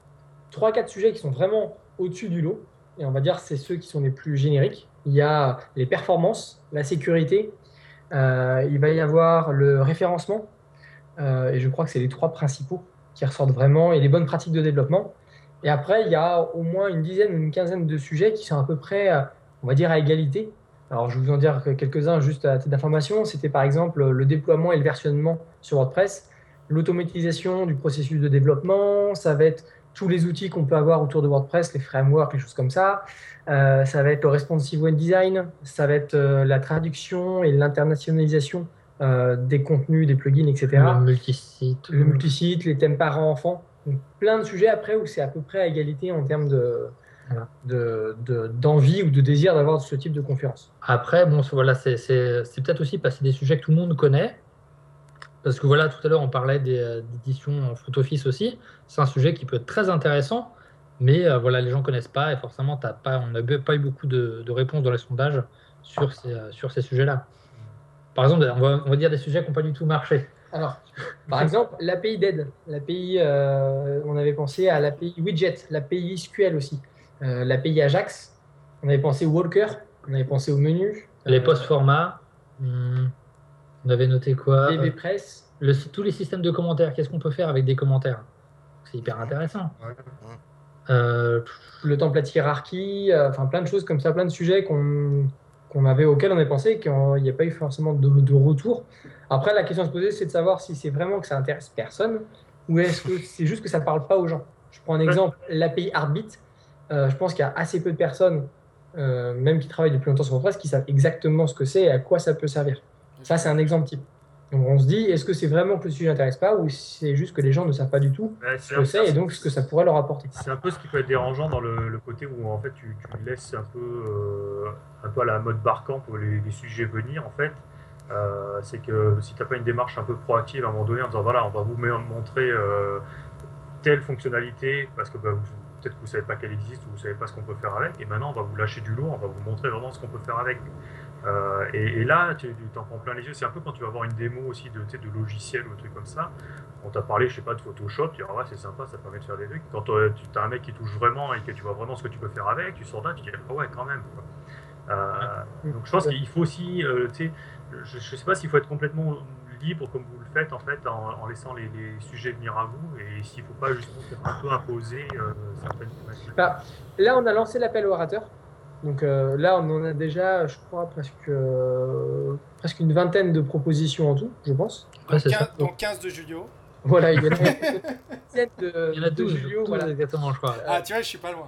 3-4 sujets qui sont vraiment au-dessus du lot, et on va dire c'est ceux qui sont les plus génériques. Il y a les performances, la sécurité, euh, il va y avoir le référencement, euh, et je crois que c'est les trois principaux qui ressortent vraiment, et les bonnes pratiques de développement. Et après, il y a au moins une dizaine ou une quinzaine de sujets qui sont à peu près, euh, on va dire, à égalité. Alors, je vais vous en dire que quelques-uns juste à titre d'information. C'était par exemple le déploiement et le versionnement sur WordPress, l'automatisation du processus de développement, ça va être tous les outils qu'on peut avoir autour de WordPress, les frameworks, les choses comme ça. Euh, ça va être le responsive web design, ça va être euh, la traduction et l'internationalisation euh, des contenus, des plugins, etc. Le multisite. Le multisite, les thèmes parents-enfants. Donc, plein de sujets après où c'est à peu près à égalité en termes de, D'envie ou de désir d'avoir ce type de conférence. Après, bon, voilà, c'est peut-être aussi parce que des sujets que tout le monde connaît. Parce que voilà, tout à l'heure, on parlait des, euh, d'édition en front office aussi. C'est un sujet qui peut être très intéressant, mais euh, voilà, les gens ne connaissent pas et forcément, t'as pas, on n'a pas eu beaucoup de, de réponses dans les sondages sur ces, euh, sur ces sujets-là. Par exemple, on va, on va dire des sujets qui n'ont pas du tout marché. Alors, par exemple, l'API d'aide, l'API, euh, on avait pensé à l'API Widget, l'API SQL aussi, euh, l'API Ajax, on avait pensé au Walker, on avait pensé au menu, Les euh, post-formats, hum, on avait noté quoi DBPress. Le- Tous les systèmes de commentaires, qu'est-ce qu'on peut faire avec des commentaires? C'est hyper intéressant. Ouais. Euh, le template hiérarchie, euh, enfin plein de choses comme ça, plein de sujets qu'on qu'on avait auxquels on avait pensé et qu'il n'y a pas eu forcément de, de retour. Après, la question à se poser, c'est de savoir si c'est vraiment que ça intéresse personne ou est-ce que c'est juste que ça ne parle pas aux gens. Je prends un exemple, l'API Heartbeat. Euh, je pense qu'il y a assez peu de personnes, euh, même qui travaillent depuis longtemps sur WordPress, qui savent exactement ce que c'est et à quoi ça peut servir. Ça, c'est un exemple type. Donc on se dit, est-ce que c'est vraiment que le sujet n'intéresse pas ou c'est juste que les gens ne savent pas du tout ce que c'est et donc ce que ça pourrait leur apporter. C'est un peu ce qui peut être dérangeant dans le, le côté où en fait tu, tu laisses un peu, euh, un peu à la mode barcamp pour les, les sujets venir en fait. Euh, c'est que si tu n'as pas une démarche un peu proactive à un moment donné en disant voilà on va vous montrer euh, telle fonctionnalité parce que bah, vous- peut-être que vous savez pas qu'elle existe ou vous savez pas ce qu'on peut faire avec et maintenant on va vous lâcher du lourd, on va vous montrer vraiment ce qu'on peut faire avec. Euh, et, et là tu t'en prends plein les yeux. C'est un peu quand tu vas voir une démo aussi de, de logiciel ou de trucs comme ça. On t'a parlé, je sais pas, de Photoshop, tu dis, ah ouais, c'est sympa, ça permet de faire des trucs. Quand euh, tu as un mec qui touche vraiment et que tu vois vraiment ce que tu peux faire avec, tu sors là, tu dis, ah ouais, quand même. quoi. Euh, donc je pense qu'il faut aussi, euh, tu sais, je, je sais pas s'il faut être complètement libre comme vous le faites en fait, en, en laissant les, les sujets venir à vous, et s'il faut pas justement faire un peu imposer euh, certaines thématiques. Bah, Là, on a lancé l'appel au orateur. Donc euh, là, on en a déjà, je crois, presque, euh, presque une vingtaine de propositions en tout, je pense. ouais, c'est ça. 15, donc 15 de Julio. Voilà, il y en a de, Il y en a de 12, Julio, 12 voilà. exactement, je crois. Ah, tu vois, je suis pas loin.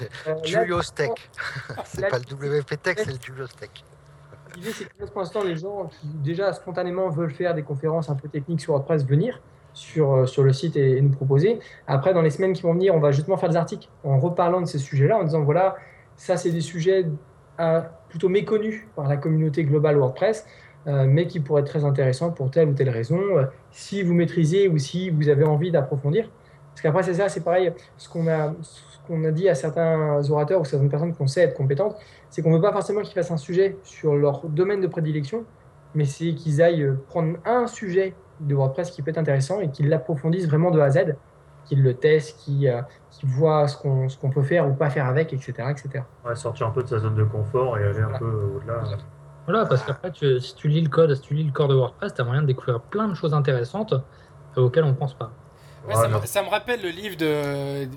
Euh, là, Julius Tech. c'est pas le WP Tech, c'est le Julius Tech. L'idée, c'est que pour l'instant, les gens qui déjà spontanément veulent faire des conférences un peu techniques sur WordPress, venir sur, euh, sur le site et, nous proposer. Après, dans les semaines qui vont venir, on va justement faire des articles en reparlant de ces sujets-là, en disant voilà, ça, c'est des sujets euh, plutôt méconnus par la communauté globale WordPress, euh, mais qui pourraient être très intéressants pour telle ou telle raison, si vous maîtrisez ou si vous avez envie d'approfondir. Parce qu'après, c'est ça, c'est pareil, ce qu'on a, qu'on a dit à certains orateurs ou certaines personnes qu'on sait être compétentes, c'est qu'on ne veut pas forcément qu'ils fassent un sujet sur leur domaine de prédilection, mais c'est qu'ils aillent prendre un sujet de WordPress qui peut être intéressant et qu'ils l'approfondissent vraiment de A à Z, qu'ils le testent, qu'ils euh, qu'ils voient ce qu'on ce qu'on peut faire ou pas faire avec, etc. etc. Ouais, sortir un peu de sa zone de confort et aller un peu au-delà. Voilà, parce qu'après, si tu lis le code, si tu lis le corps de WordPress, tu as moyen de découvrir plein de choses intéressantes euh, auxquelles on ne pense pas. Ouais, Ouais, ça, non. me, ça me rappelle le livre de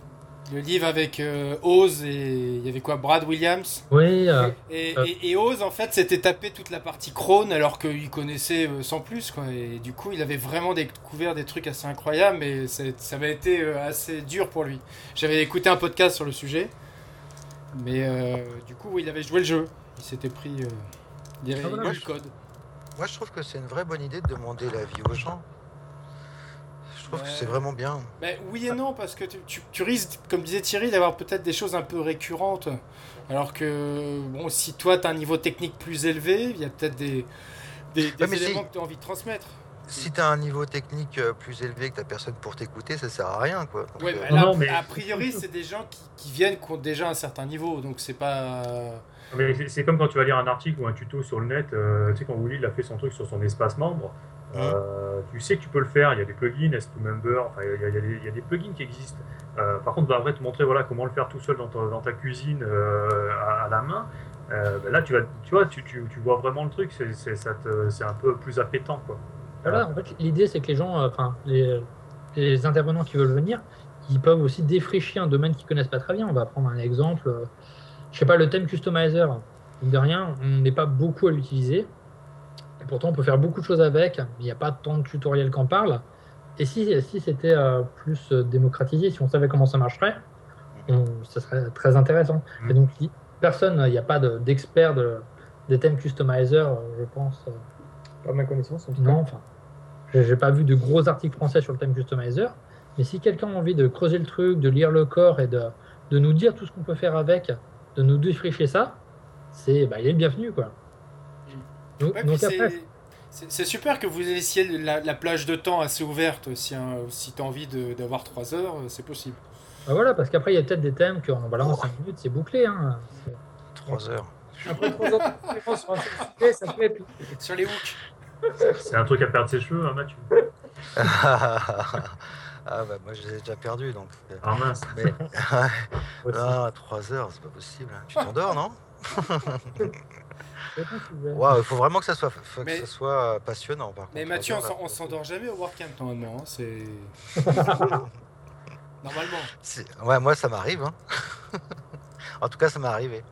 le livre avec euh, Oz et il y avait quoi Brad Williams Oui, euh, et, Euh. et, et Oz en fait s'était tapé toute la partie Krone alors qu'il connaissait euh, sans plus quoi et du coup il avait vraiment découvert des trucs assez incroyables mais c'est- ça m'a été euh, assez dur pour lui. J'avais écouté un podcast sur le sujet mais euh, du coup il avait joué le jeu. Il s'était pris euh, il avait Ah, voilà. le code. Moi, je trouve que c'est une vraie bonne idée de demander l'avis aux gens. Je trouve que Ouais. c'est vraiment bien. Ben, oui et non, parce que tu, tu- tu risques, comme disait Thierry, d'avoir peut-être des choses un peu récurrentes. Alors que, bon, si toi, tu as un niveau technique plus élevé, il y a peut-être des, des, des Ouais, mais si- éléments que tu as envie de transmettre. Si tu as un niveau technique euh, plus élevé que t'as personne pour t'écouter, ça sert à rien, quoi. Donc, Ouais, euh, Non, là, non, mais- a priori, c'est des gens qui, qui viennent, qui ont déjà un certain niveau. Donc, c'est pas. Mais c'est- c'est comme quand tu vas lire un article ou un tuto sur le net, euh, tu sais, quand Willy il a fait son truc sur son espace membre, euh, tu sais que tu peux le faire, il y a des plugins, S2Member, enfin, il y, a- il y a des- il y a des plugins qui existent. Euh, par contre, bah, après, te montrer voilà, comment le faire tout seul dans ta, dans ta cuisine euh, à, à la main, bah, là, tu, vas, tu vois, tu, tu, tu vois vraiment le truc, c'est un peu plus appétant, quoi. Voilà, en fait, l'idée c'est que les gens, enfin, les, les intervenants qui veulent venir, ils peuvent aussi défricher un domaine qu'ils connaissent pas très bien. On va prendre un exemple. Je sais pas, le thème customizer. De rien, on n'est pas beaucoup à l'utiliser. Et pourtant, on peut faire beaucoup de choses avec. mais Il n'y a pas tant de tutoriels qu'en parle. Et si, si c'était euh, plus euh, démocratisé, si on savait comment ça marcherait, on- ça serait très intéressant. Mm. Et donc, personne, il n'y a pas de- d'expert de, des thèmes customizer, euh, je pense. Pas ma connaissance. en tout cas. non, enfin, j'ai pas vu de gros articles français sur le thème customizer. Mais si quelqu'un a envie de creuser le truc, de lire le corps et de, de nous dire tout ce qu'on peut faire avec, de nous défricher ça, c'est bah, il est le bienvenu quoi. Donc, Ouais, donc puis après, c'est- super que vous laissiez la, la plage de temps assez ouverte. Si, hein, si tu as envie d'avoir 3 heures, euh, c'est possible. bah voilà, parce qu'après il y a peut-être des thèmes qu'en balance 5 minutes c'est bouclé. Hein. C'est- 3 heures. Après trois ans de conférence sur un sujet, ça. Sur les hooks. C'est un truc à perdre ses cheveux, hein, Mathieu. ah bah moi je les ai déjà perdus donc. Ah mince. Mais aussi. ah, 3 heures, c'est pas possible. hein. Tu t'endors, non? Waouh, il faut vraiment que ça soit, faut que Mais- ça soit passionnant par contre. Mais Mathieu, on s'endort jamais au WordCamp normalement. hein, C'est. Normalement. Ouais, moi ça m'arrive. hein. en tout cas, ça m'est arrivé.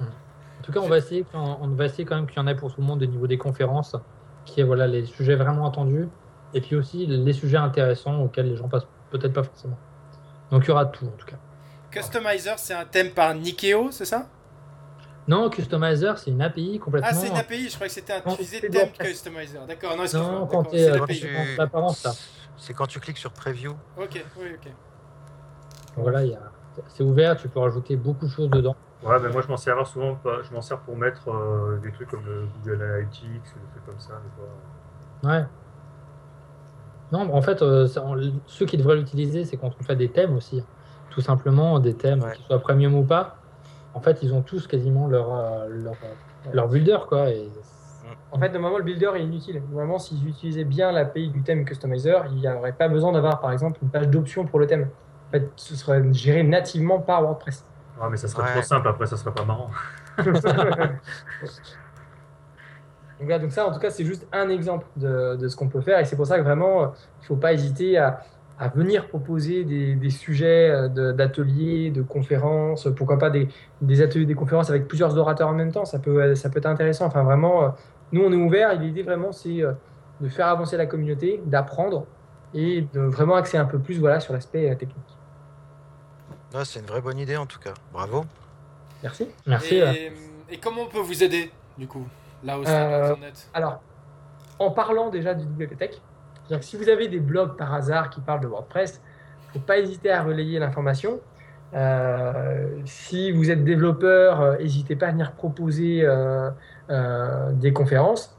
En tout cas, on va essayer, qu'on- on va essayer quand même qu'il y en ait pour tout le monde au niveau des conférences, qui est voilà les sujets vraiment attendus, et puis aussi les sujets intéressants auxquels les gens passent peut-être pas forcément. Donc il y aura tout en tout cas. Customizer, c'est un thème par Nikeo, c'est ça? Non, Customizer, c'est une API complètement. Ah, c'est une API, je crois que c'était utilisé thème. Customizer. D'accord, non, excuse-moi. Non, d'accord, quand c'est euh, l'apparence, là. C'est quand tu cliques sur Preview. Ok, oui, ok. Voilà, il y a- c'est ouvert, tu peux rajouter beaucoup de choses dedans. Ouais, mais moi je m'en sers souvent, pas- je m'en sers pour mettre euh, des trucs comme le Google Analytics, des trucs comme ça. des fois. Ouais. Non, en fait, euh, ça- on- ceux qui devraient l'utiliser, c'est quand on fait des thèmes aussi. Tout simplement, des thèmes, Ouais. qu'ils soient premium ou pas. En fait, ils ont tous quasiment leur, euh, leur, leur builder, quoi. Et En fait, normalement, le builder est inutile. Normalement, s'ils utilisaient bien l'API du thème customizer, il n'y aurait pas besoin d'avoir, par exemple, une page d'options pour le thème. En fait, ce serait géré nativement par WordPress. Ouais, mais ça serait Ouais. trop simple, après ça serait pas marrant. Donc, voilà, donc ça, en tout cas, c'est juste un exemple de, de ce qu'on peut faire. Et c'est pour ça que vraiment, euh, il ne faut pas hésiter à, à venir proposer des, des sujets euh, de- d'ateliers, de, conférences, pourquoi pas des, des ateliers, des conférences avec plusieurs orateurs en même temps. Ça peut, ça peut être intéressant. Enfin, vraiment, euh, nous, on est ouvert. Et l'idée, vraiment, c'est euh, de faire avancer la communauté, d'apprendre et de vraiment axer un peu plus voilà, sur l'aspect technique. Ouais, c'est une vraie bonne idée en tout cas. Bravo. Merci. merci. Et, euh, et comment on peut vous aider, du coup Là aussi, Euh, vous en êtes. Alors, en parlant déjà du WP-Tech, c'est-à-dire si vous avez des blogs par hasard qui parlent de WordPress, il ne faut pas hésiter à relayer l'information. Euh, si vous êtes développeur, euh, n'hésitez pas à venir proposer euh, euh, des conférences.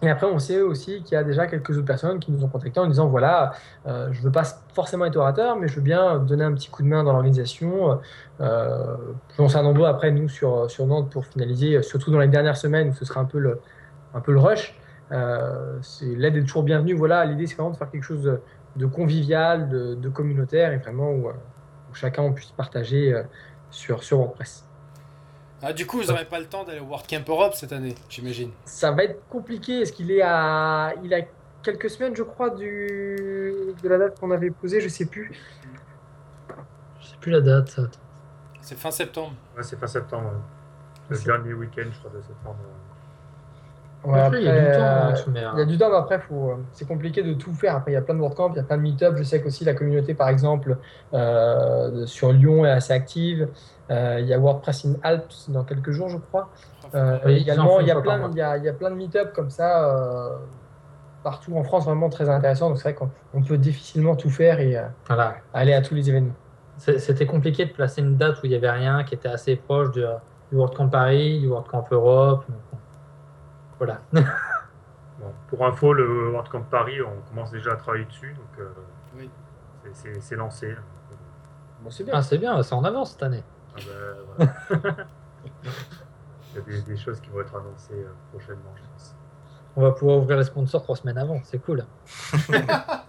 Et après, on sait aussi qu'il y a déjà quelques autres personnes qui nous ont contactés en disant voilà, euh, je ne veux pas forcément être orateur, mais je veux bien donner un petit coup de main dans l'organisation. Euh, lance un après, nous, sur, Nantes pour finaliser, surtout dans les dernières semaines où ce sera un peu le rush. Euh, l'aide est toujours bienvenue. Voilà, l'idée c'est vraiment de faire quelque chose de, de convivial, de, de communautaire et vraiment où, euh, où chacun puisse partager euh, sur, sur WordPress. Ah, du coup, vous n'aurez pas le temps d'aller au WordCamp Europe cette année, j'imagine. Ça va être compliqué. Est-ce qu'il est à, il a quelques semaines, je crois, du, de la date qu'on avait posée, je sais plus. Je sais sais plus la date. C'est fin septembre. Ouais, c'est fin septembre. Le dernier week-end, je crois, de septembre. Ouais, Après, il y a du temps, mais, Il y a du temps, mais après, faut, euh, c'est compliqué de tout faire. Après, il y a plein de WordCamp, il y a plein de meet-up. Je sais qu'aussi la communauté, par exemple, euh, sur Lyon est assez active. Euh, il y a WordPress in Alps dans quelques jours, je crois. Euh, Oui, également, il y, a plein, il, y a, il y a plein de meet-up comme ça euh, partout en France, vraiment très intéressant. Donc, c'est vrai qu'on on peut difficilement tout faire et euh, Voilà. aller à tous les événements. C'était compliqué de placer une date où il n'y avait rien, qui était assez proche de, du WordCamp Paris, du WordCamp Europe. donc. Voilà. Bon, pour info, le WordCamp Paris, on commence déjà à travailler dessus, donc euh, Oui. c'est- c'est c'est lancé. là. Bon, c'est bien. Ah, c'est bien, c'est en avance cette année. Ah ben, voilà. Il y a des, des choses qui vont être annoncées euh, prochainement, je pense. On va pouvoir ouvrir les sponsors trois semaines avant, c'est cool.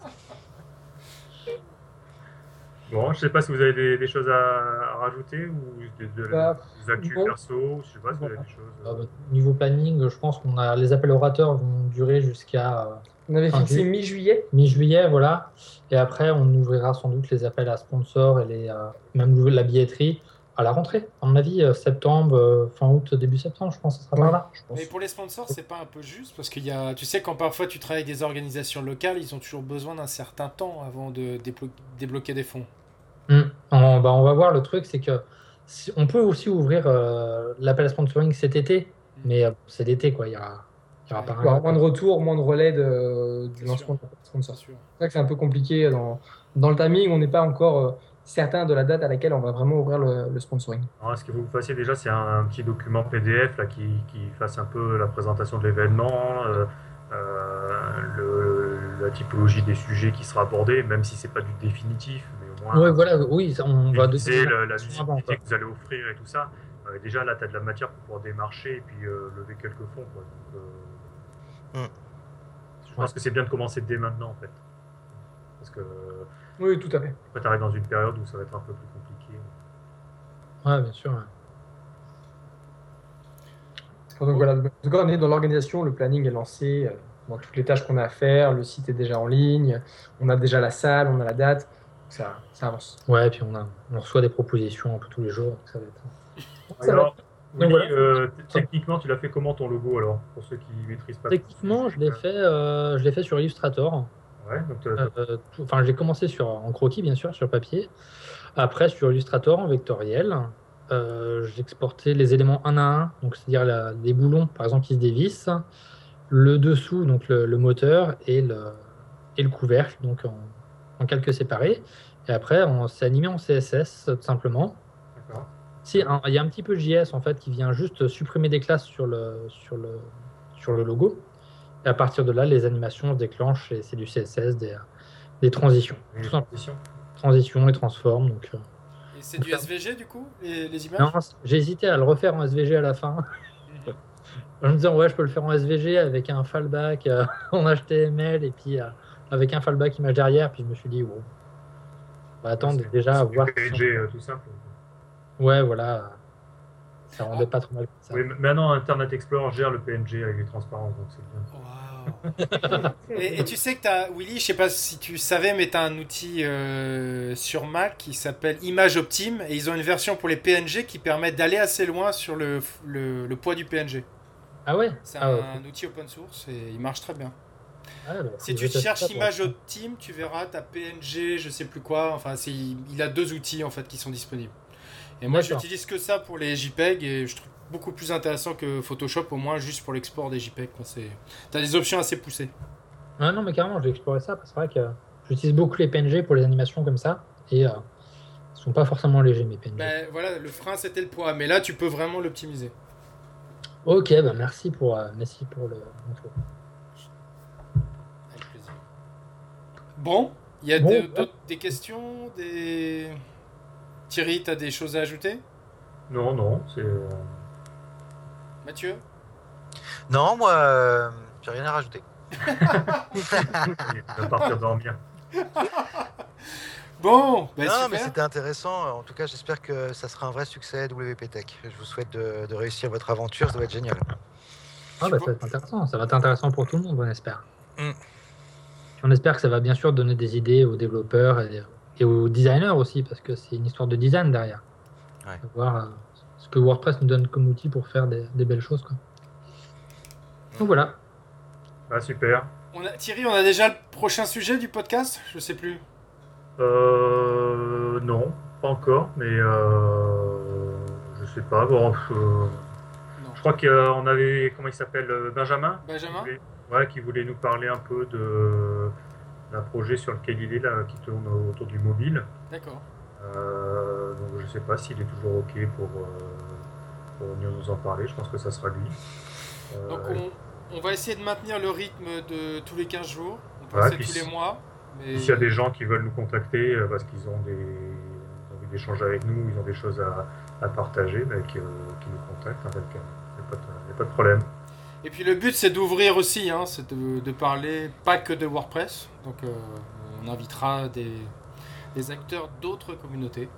Bon, je sais pas si vous avez des, des choses à, à rajouter ou de, de- Bah, des actus bon. perso, je sais pas si vous avez des choses. Ah, euh, bah, niveau planning, je pense qu'on a les appels orateurs vont durer jusqu'à euh, On avait Ah, fixé mi-juillet. mi-juillet, voilà. Et après, on ouvrira sans doute les appels à sponsors et les, euh, même la billetterie à la rentrée. À mon avis, euh, septembre, euh, fin août, début septembre, je pense que ce sera par là. je pense. Mais pour les sponsors, c'est pas un peu juste parce qu'il y a, tu sais, quand parfois tu travailles avec des organisations locales, ils ont toujours besoin d'un certain temps avant de déblo- débloquer des fonds. On, bah, on va voir. Le truc, c'est que si- on peut aussi ouvrir euh, l'appel à sponsoring cet été, mais euh, c'est l'été, quoi. Il y aura, il y aura Ouais. pas Il y aura un- moins de retours, moins de relais de, du lancement de C'est sponsor. C'est vrai que c'est un peu compliqué dans, dans le timing. On n'est pas encore euh, certain de la date à laquelle on va vraiment ouvrir le, le sponsoring. alors, ce que vous fassiez déjà, c'est un, un petit document PDF là, qui, qui fasse un peu la présentation de l'événement, euh, euh, la typologie des sujets qui sera abordé, même si c'est pas du définitif, mais moins Ouais, voilà, oui, on va de- la, la quoi. que vous allez offrir et tout ça. Euh, déjà là, tu as de la matière pour pouvoir démarcher et puis euh, lever quelques fonds. Quoi. Donc, euh, Mm. Je pense que c'est bien de commencer dès maintenant en fait. Parce que Oui, tout à fait. après, tu arrives dans une période où ça va être un peu plus compliqué. Ouais, bien sûr. ouais. Donc voilà, en tout cas, on est dans l'organisation, le planning est lancé, dans toutes les tâches qu'on a à faire, le site est déjà en ligne, on a déjà la salle, on a la date, ça, ça avance. Ouais, et puis on, a, on reçoit des propositions un peu tous les jours. donc Ça va être... Ça alors, Willy, voilà. euh, techniquement, tu l'as fait comment ton logo alors Pour ceux qui maîtrisent pas. Techniquement, je l'ai fait, euh, je l'ai fait sur Illustrator. Ouais, Euh, Enfin, j'ai commencé sur, en croquis, bien sûr, sur papier. Après, sur Illustrator, en vectoriel. Euh, j'ai exporté les éléments un à un, donc c'est-à-dire les boulons, par exemple, qui se dévissent, le dessous, donc le, le moteur, et le, et le couvercle, donc en, en calque séparé. Et après, on s'est animé en CSS, tout simplement. d'accord. Si, un- il y a un petit peu JS en fait qui vient juste supprimer des classes sur le, sur le, sur le logo. Et à partir de là, les animations se déclenchent et c'est du CSS, des, des transitions. Tout simplement. transition. Transitions et transformes. Donc, euh. Et c'est du SVG du coup, les, les images? Non, j'ai hésité à le refaire en SVG à la fin. En me disant, ouais, je peux le faire en SVG avec un fallback euh, en HTML et puis euh, avec un fallback image derrière. Puis je me suis dit, bon, on va attendre C'est- déjà à voir. PNG euh, tout simple. Ouais, voilà. Ça rendait pas trop mal. comme ça. Oui, maintenant Internet Explorer gère le PNG avec les transparences, donc c'est bien. Et, et tu sais que t'as, Willy, je sais pas si tu savais, mais tu as un outil euh, sur Mac qui s'appelle Image Optime et ils ont une version pour les PNG qui permet d'aller assez loin sur le, le, le poids du PNG. Ah ouais? C'est Ah un, ouais. outil open source et il marche très bien. Ah, Si tu cherches ça Image Optime, tu verras, tu PNG, je sais plus quoi. Enfin, c'est, il a deux outils en fait qui sont disponibles. Et moi, j'utilise que ça pour les JPEG et je trouve beaucoup plus intéressant que Photoshop, au moins juste pour l'export des JPEG. T'as des options assez poussées. Ah non, mais carrément, je vais explorer ça parce que c'est vrai que j'utilise beaucoup les PNG pour les animations comme ça et euh, ils sont pas forcément légers mes PNG. Ben voilà, le frein c'était le poids, mais là tu peux vraiment l'optimiser. Ok, bah merci pour, euh, merci pour le l'info. Avec plaisir. Bon, il y a Bon, de- ouais. d'autres- des questions des... Thierry, t'as des choses à ajouter? Non, non, c'est. euh, Mathieu? Non, moi, euh, j'ai rien à rajouter. il va partir dormir. Bon, ben non, mais c'était intéressant. En tout cas, j'espère que ça sera un vrai succès WP Tech. Je vous souhaite de, de réussir votre aventure, ça va être génial. Ah bah ça va être intéressant, ça va être intéressant pour tout le monde, on espère. Mm. On espère que ça va bien sûr donner des idées aux développeurs et, et aux designers aussi, parce que c'est une histoire de design derrière. Ouais. Voir euh, ce que WordPress nous donne comme outil pour faire des, des belles choses. Quoi. Donc voilà. Ah, super. On a, Thierry, on a déjà le prochain sujet du podcast? Je sais plus. Euh, non, pas encore, mais euh, je sais pas. Bon, je, Non. je crois qu'on avait, comment il s'appelle, euh, Benjamin? Benjamin ouais, qui voulait nous parler un peu de d'un projet sur lequel il est là, qui tourne autour du mobile. D'accord. Euh, donc je sais pas s'il est toujours ok pour, euh, pour venir nous en parler. Je pense que ça sera lui. Euh, Donc on, on va essayer de maintenir le rythme de tous les 15 jours. On peut Ouais, tous les mois. Mais... S'il y a des gens qui veulent nous contacter parce qu'ils ont des ils ont envie d'échanger avec nous, ils ont des choses à, à partager, ben, qui, euh, qui nous contactent. Il n'y a, pas de- y a pas de problème. Et puis le but c'est d'ouvrir aussi, hein, c'est de, de parler pas que de WordPress. Donc euh, on invitera des, des acteurs d'autres communautés.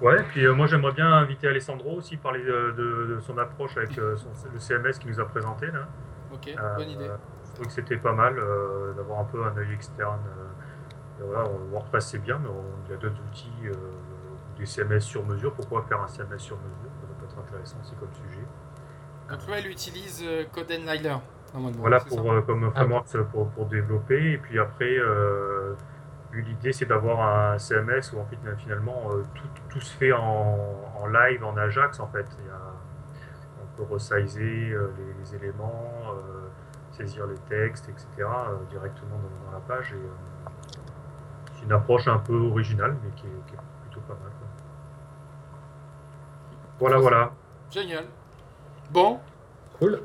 Ouais, puis euh, moi j'aimerais bien inviter Alessandro aussi, parler de, de son approche avec euh, son- le CMS qu'il nous a présenté. Là. Ok, bonne idée. Je trouve que c'était pas mal d'avoir un peu un œil externe. et voilà, WordPress c'est bien, mais on- il y a d'autres outils, des CMS sur mesure. Pourquoi faire un CMS sur mesure? Ça peut être intéressant aussi comme sujet. Donc là il utilise euh, normalement, Voilà pour, euh, comme Ah framework pour, pour développer. Et puis après, euh, l'idée c'est d'avoir un CMS où en fait, finalement euh, tout, tout se fait en, en live, en Ajax en fait. Il y a- on peut resizer euh, les, les éléments, euh, saisir les textes, etc. euh, directement dans, dans la page. Et, euh, c'est une approche un peu originale, mais qui est, qui est plutôt pas mal. quoi. Voilà, voilà. Génial. Bon, Cool.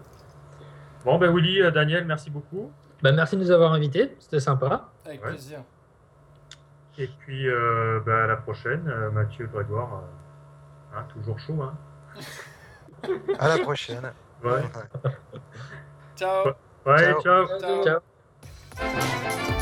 Bon, ben Willy, euh, Daniel, merci beaucoup. Bah, merci de nous avoir invités. C'était sympa. avec Ouais. plaisir. Et puis euh, bah, à la prochaine, euh, Mathieu Grégoire. euh, hein, toujours chaud, hein À la prochaine. Ouais. Ciao. Ouais, Ciao. ciao. Ciao. Ciao.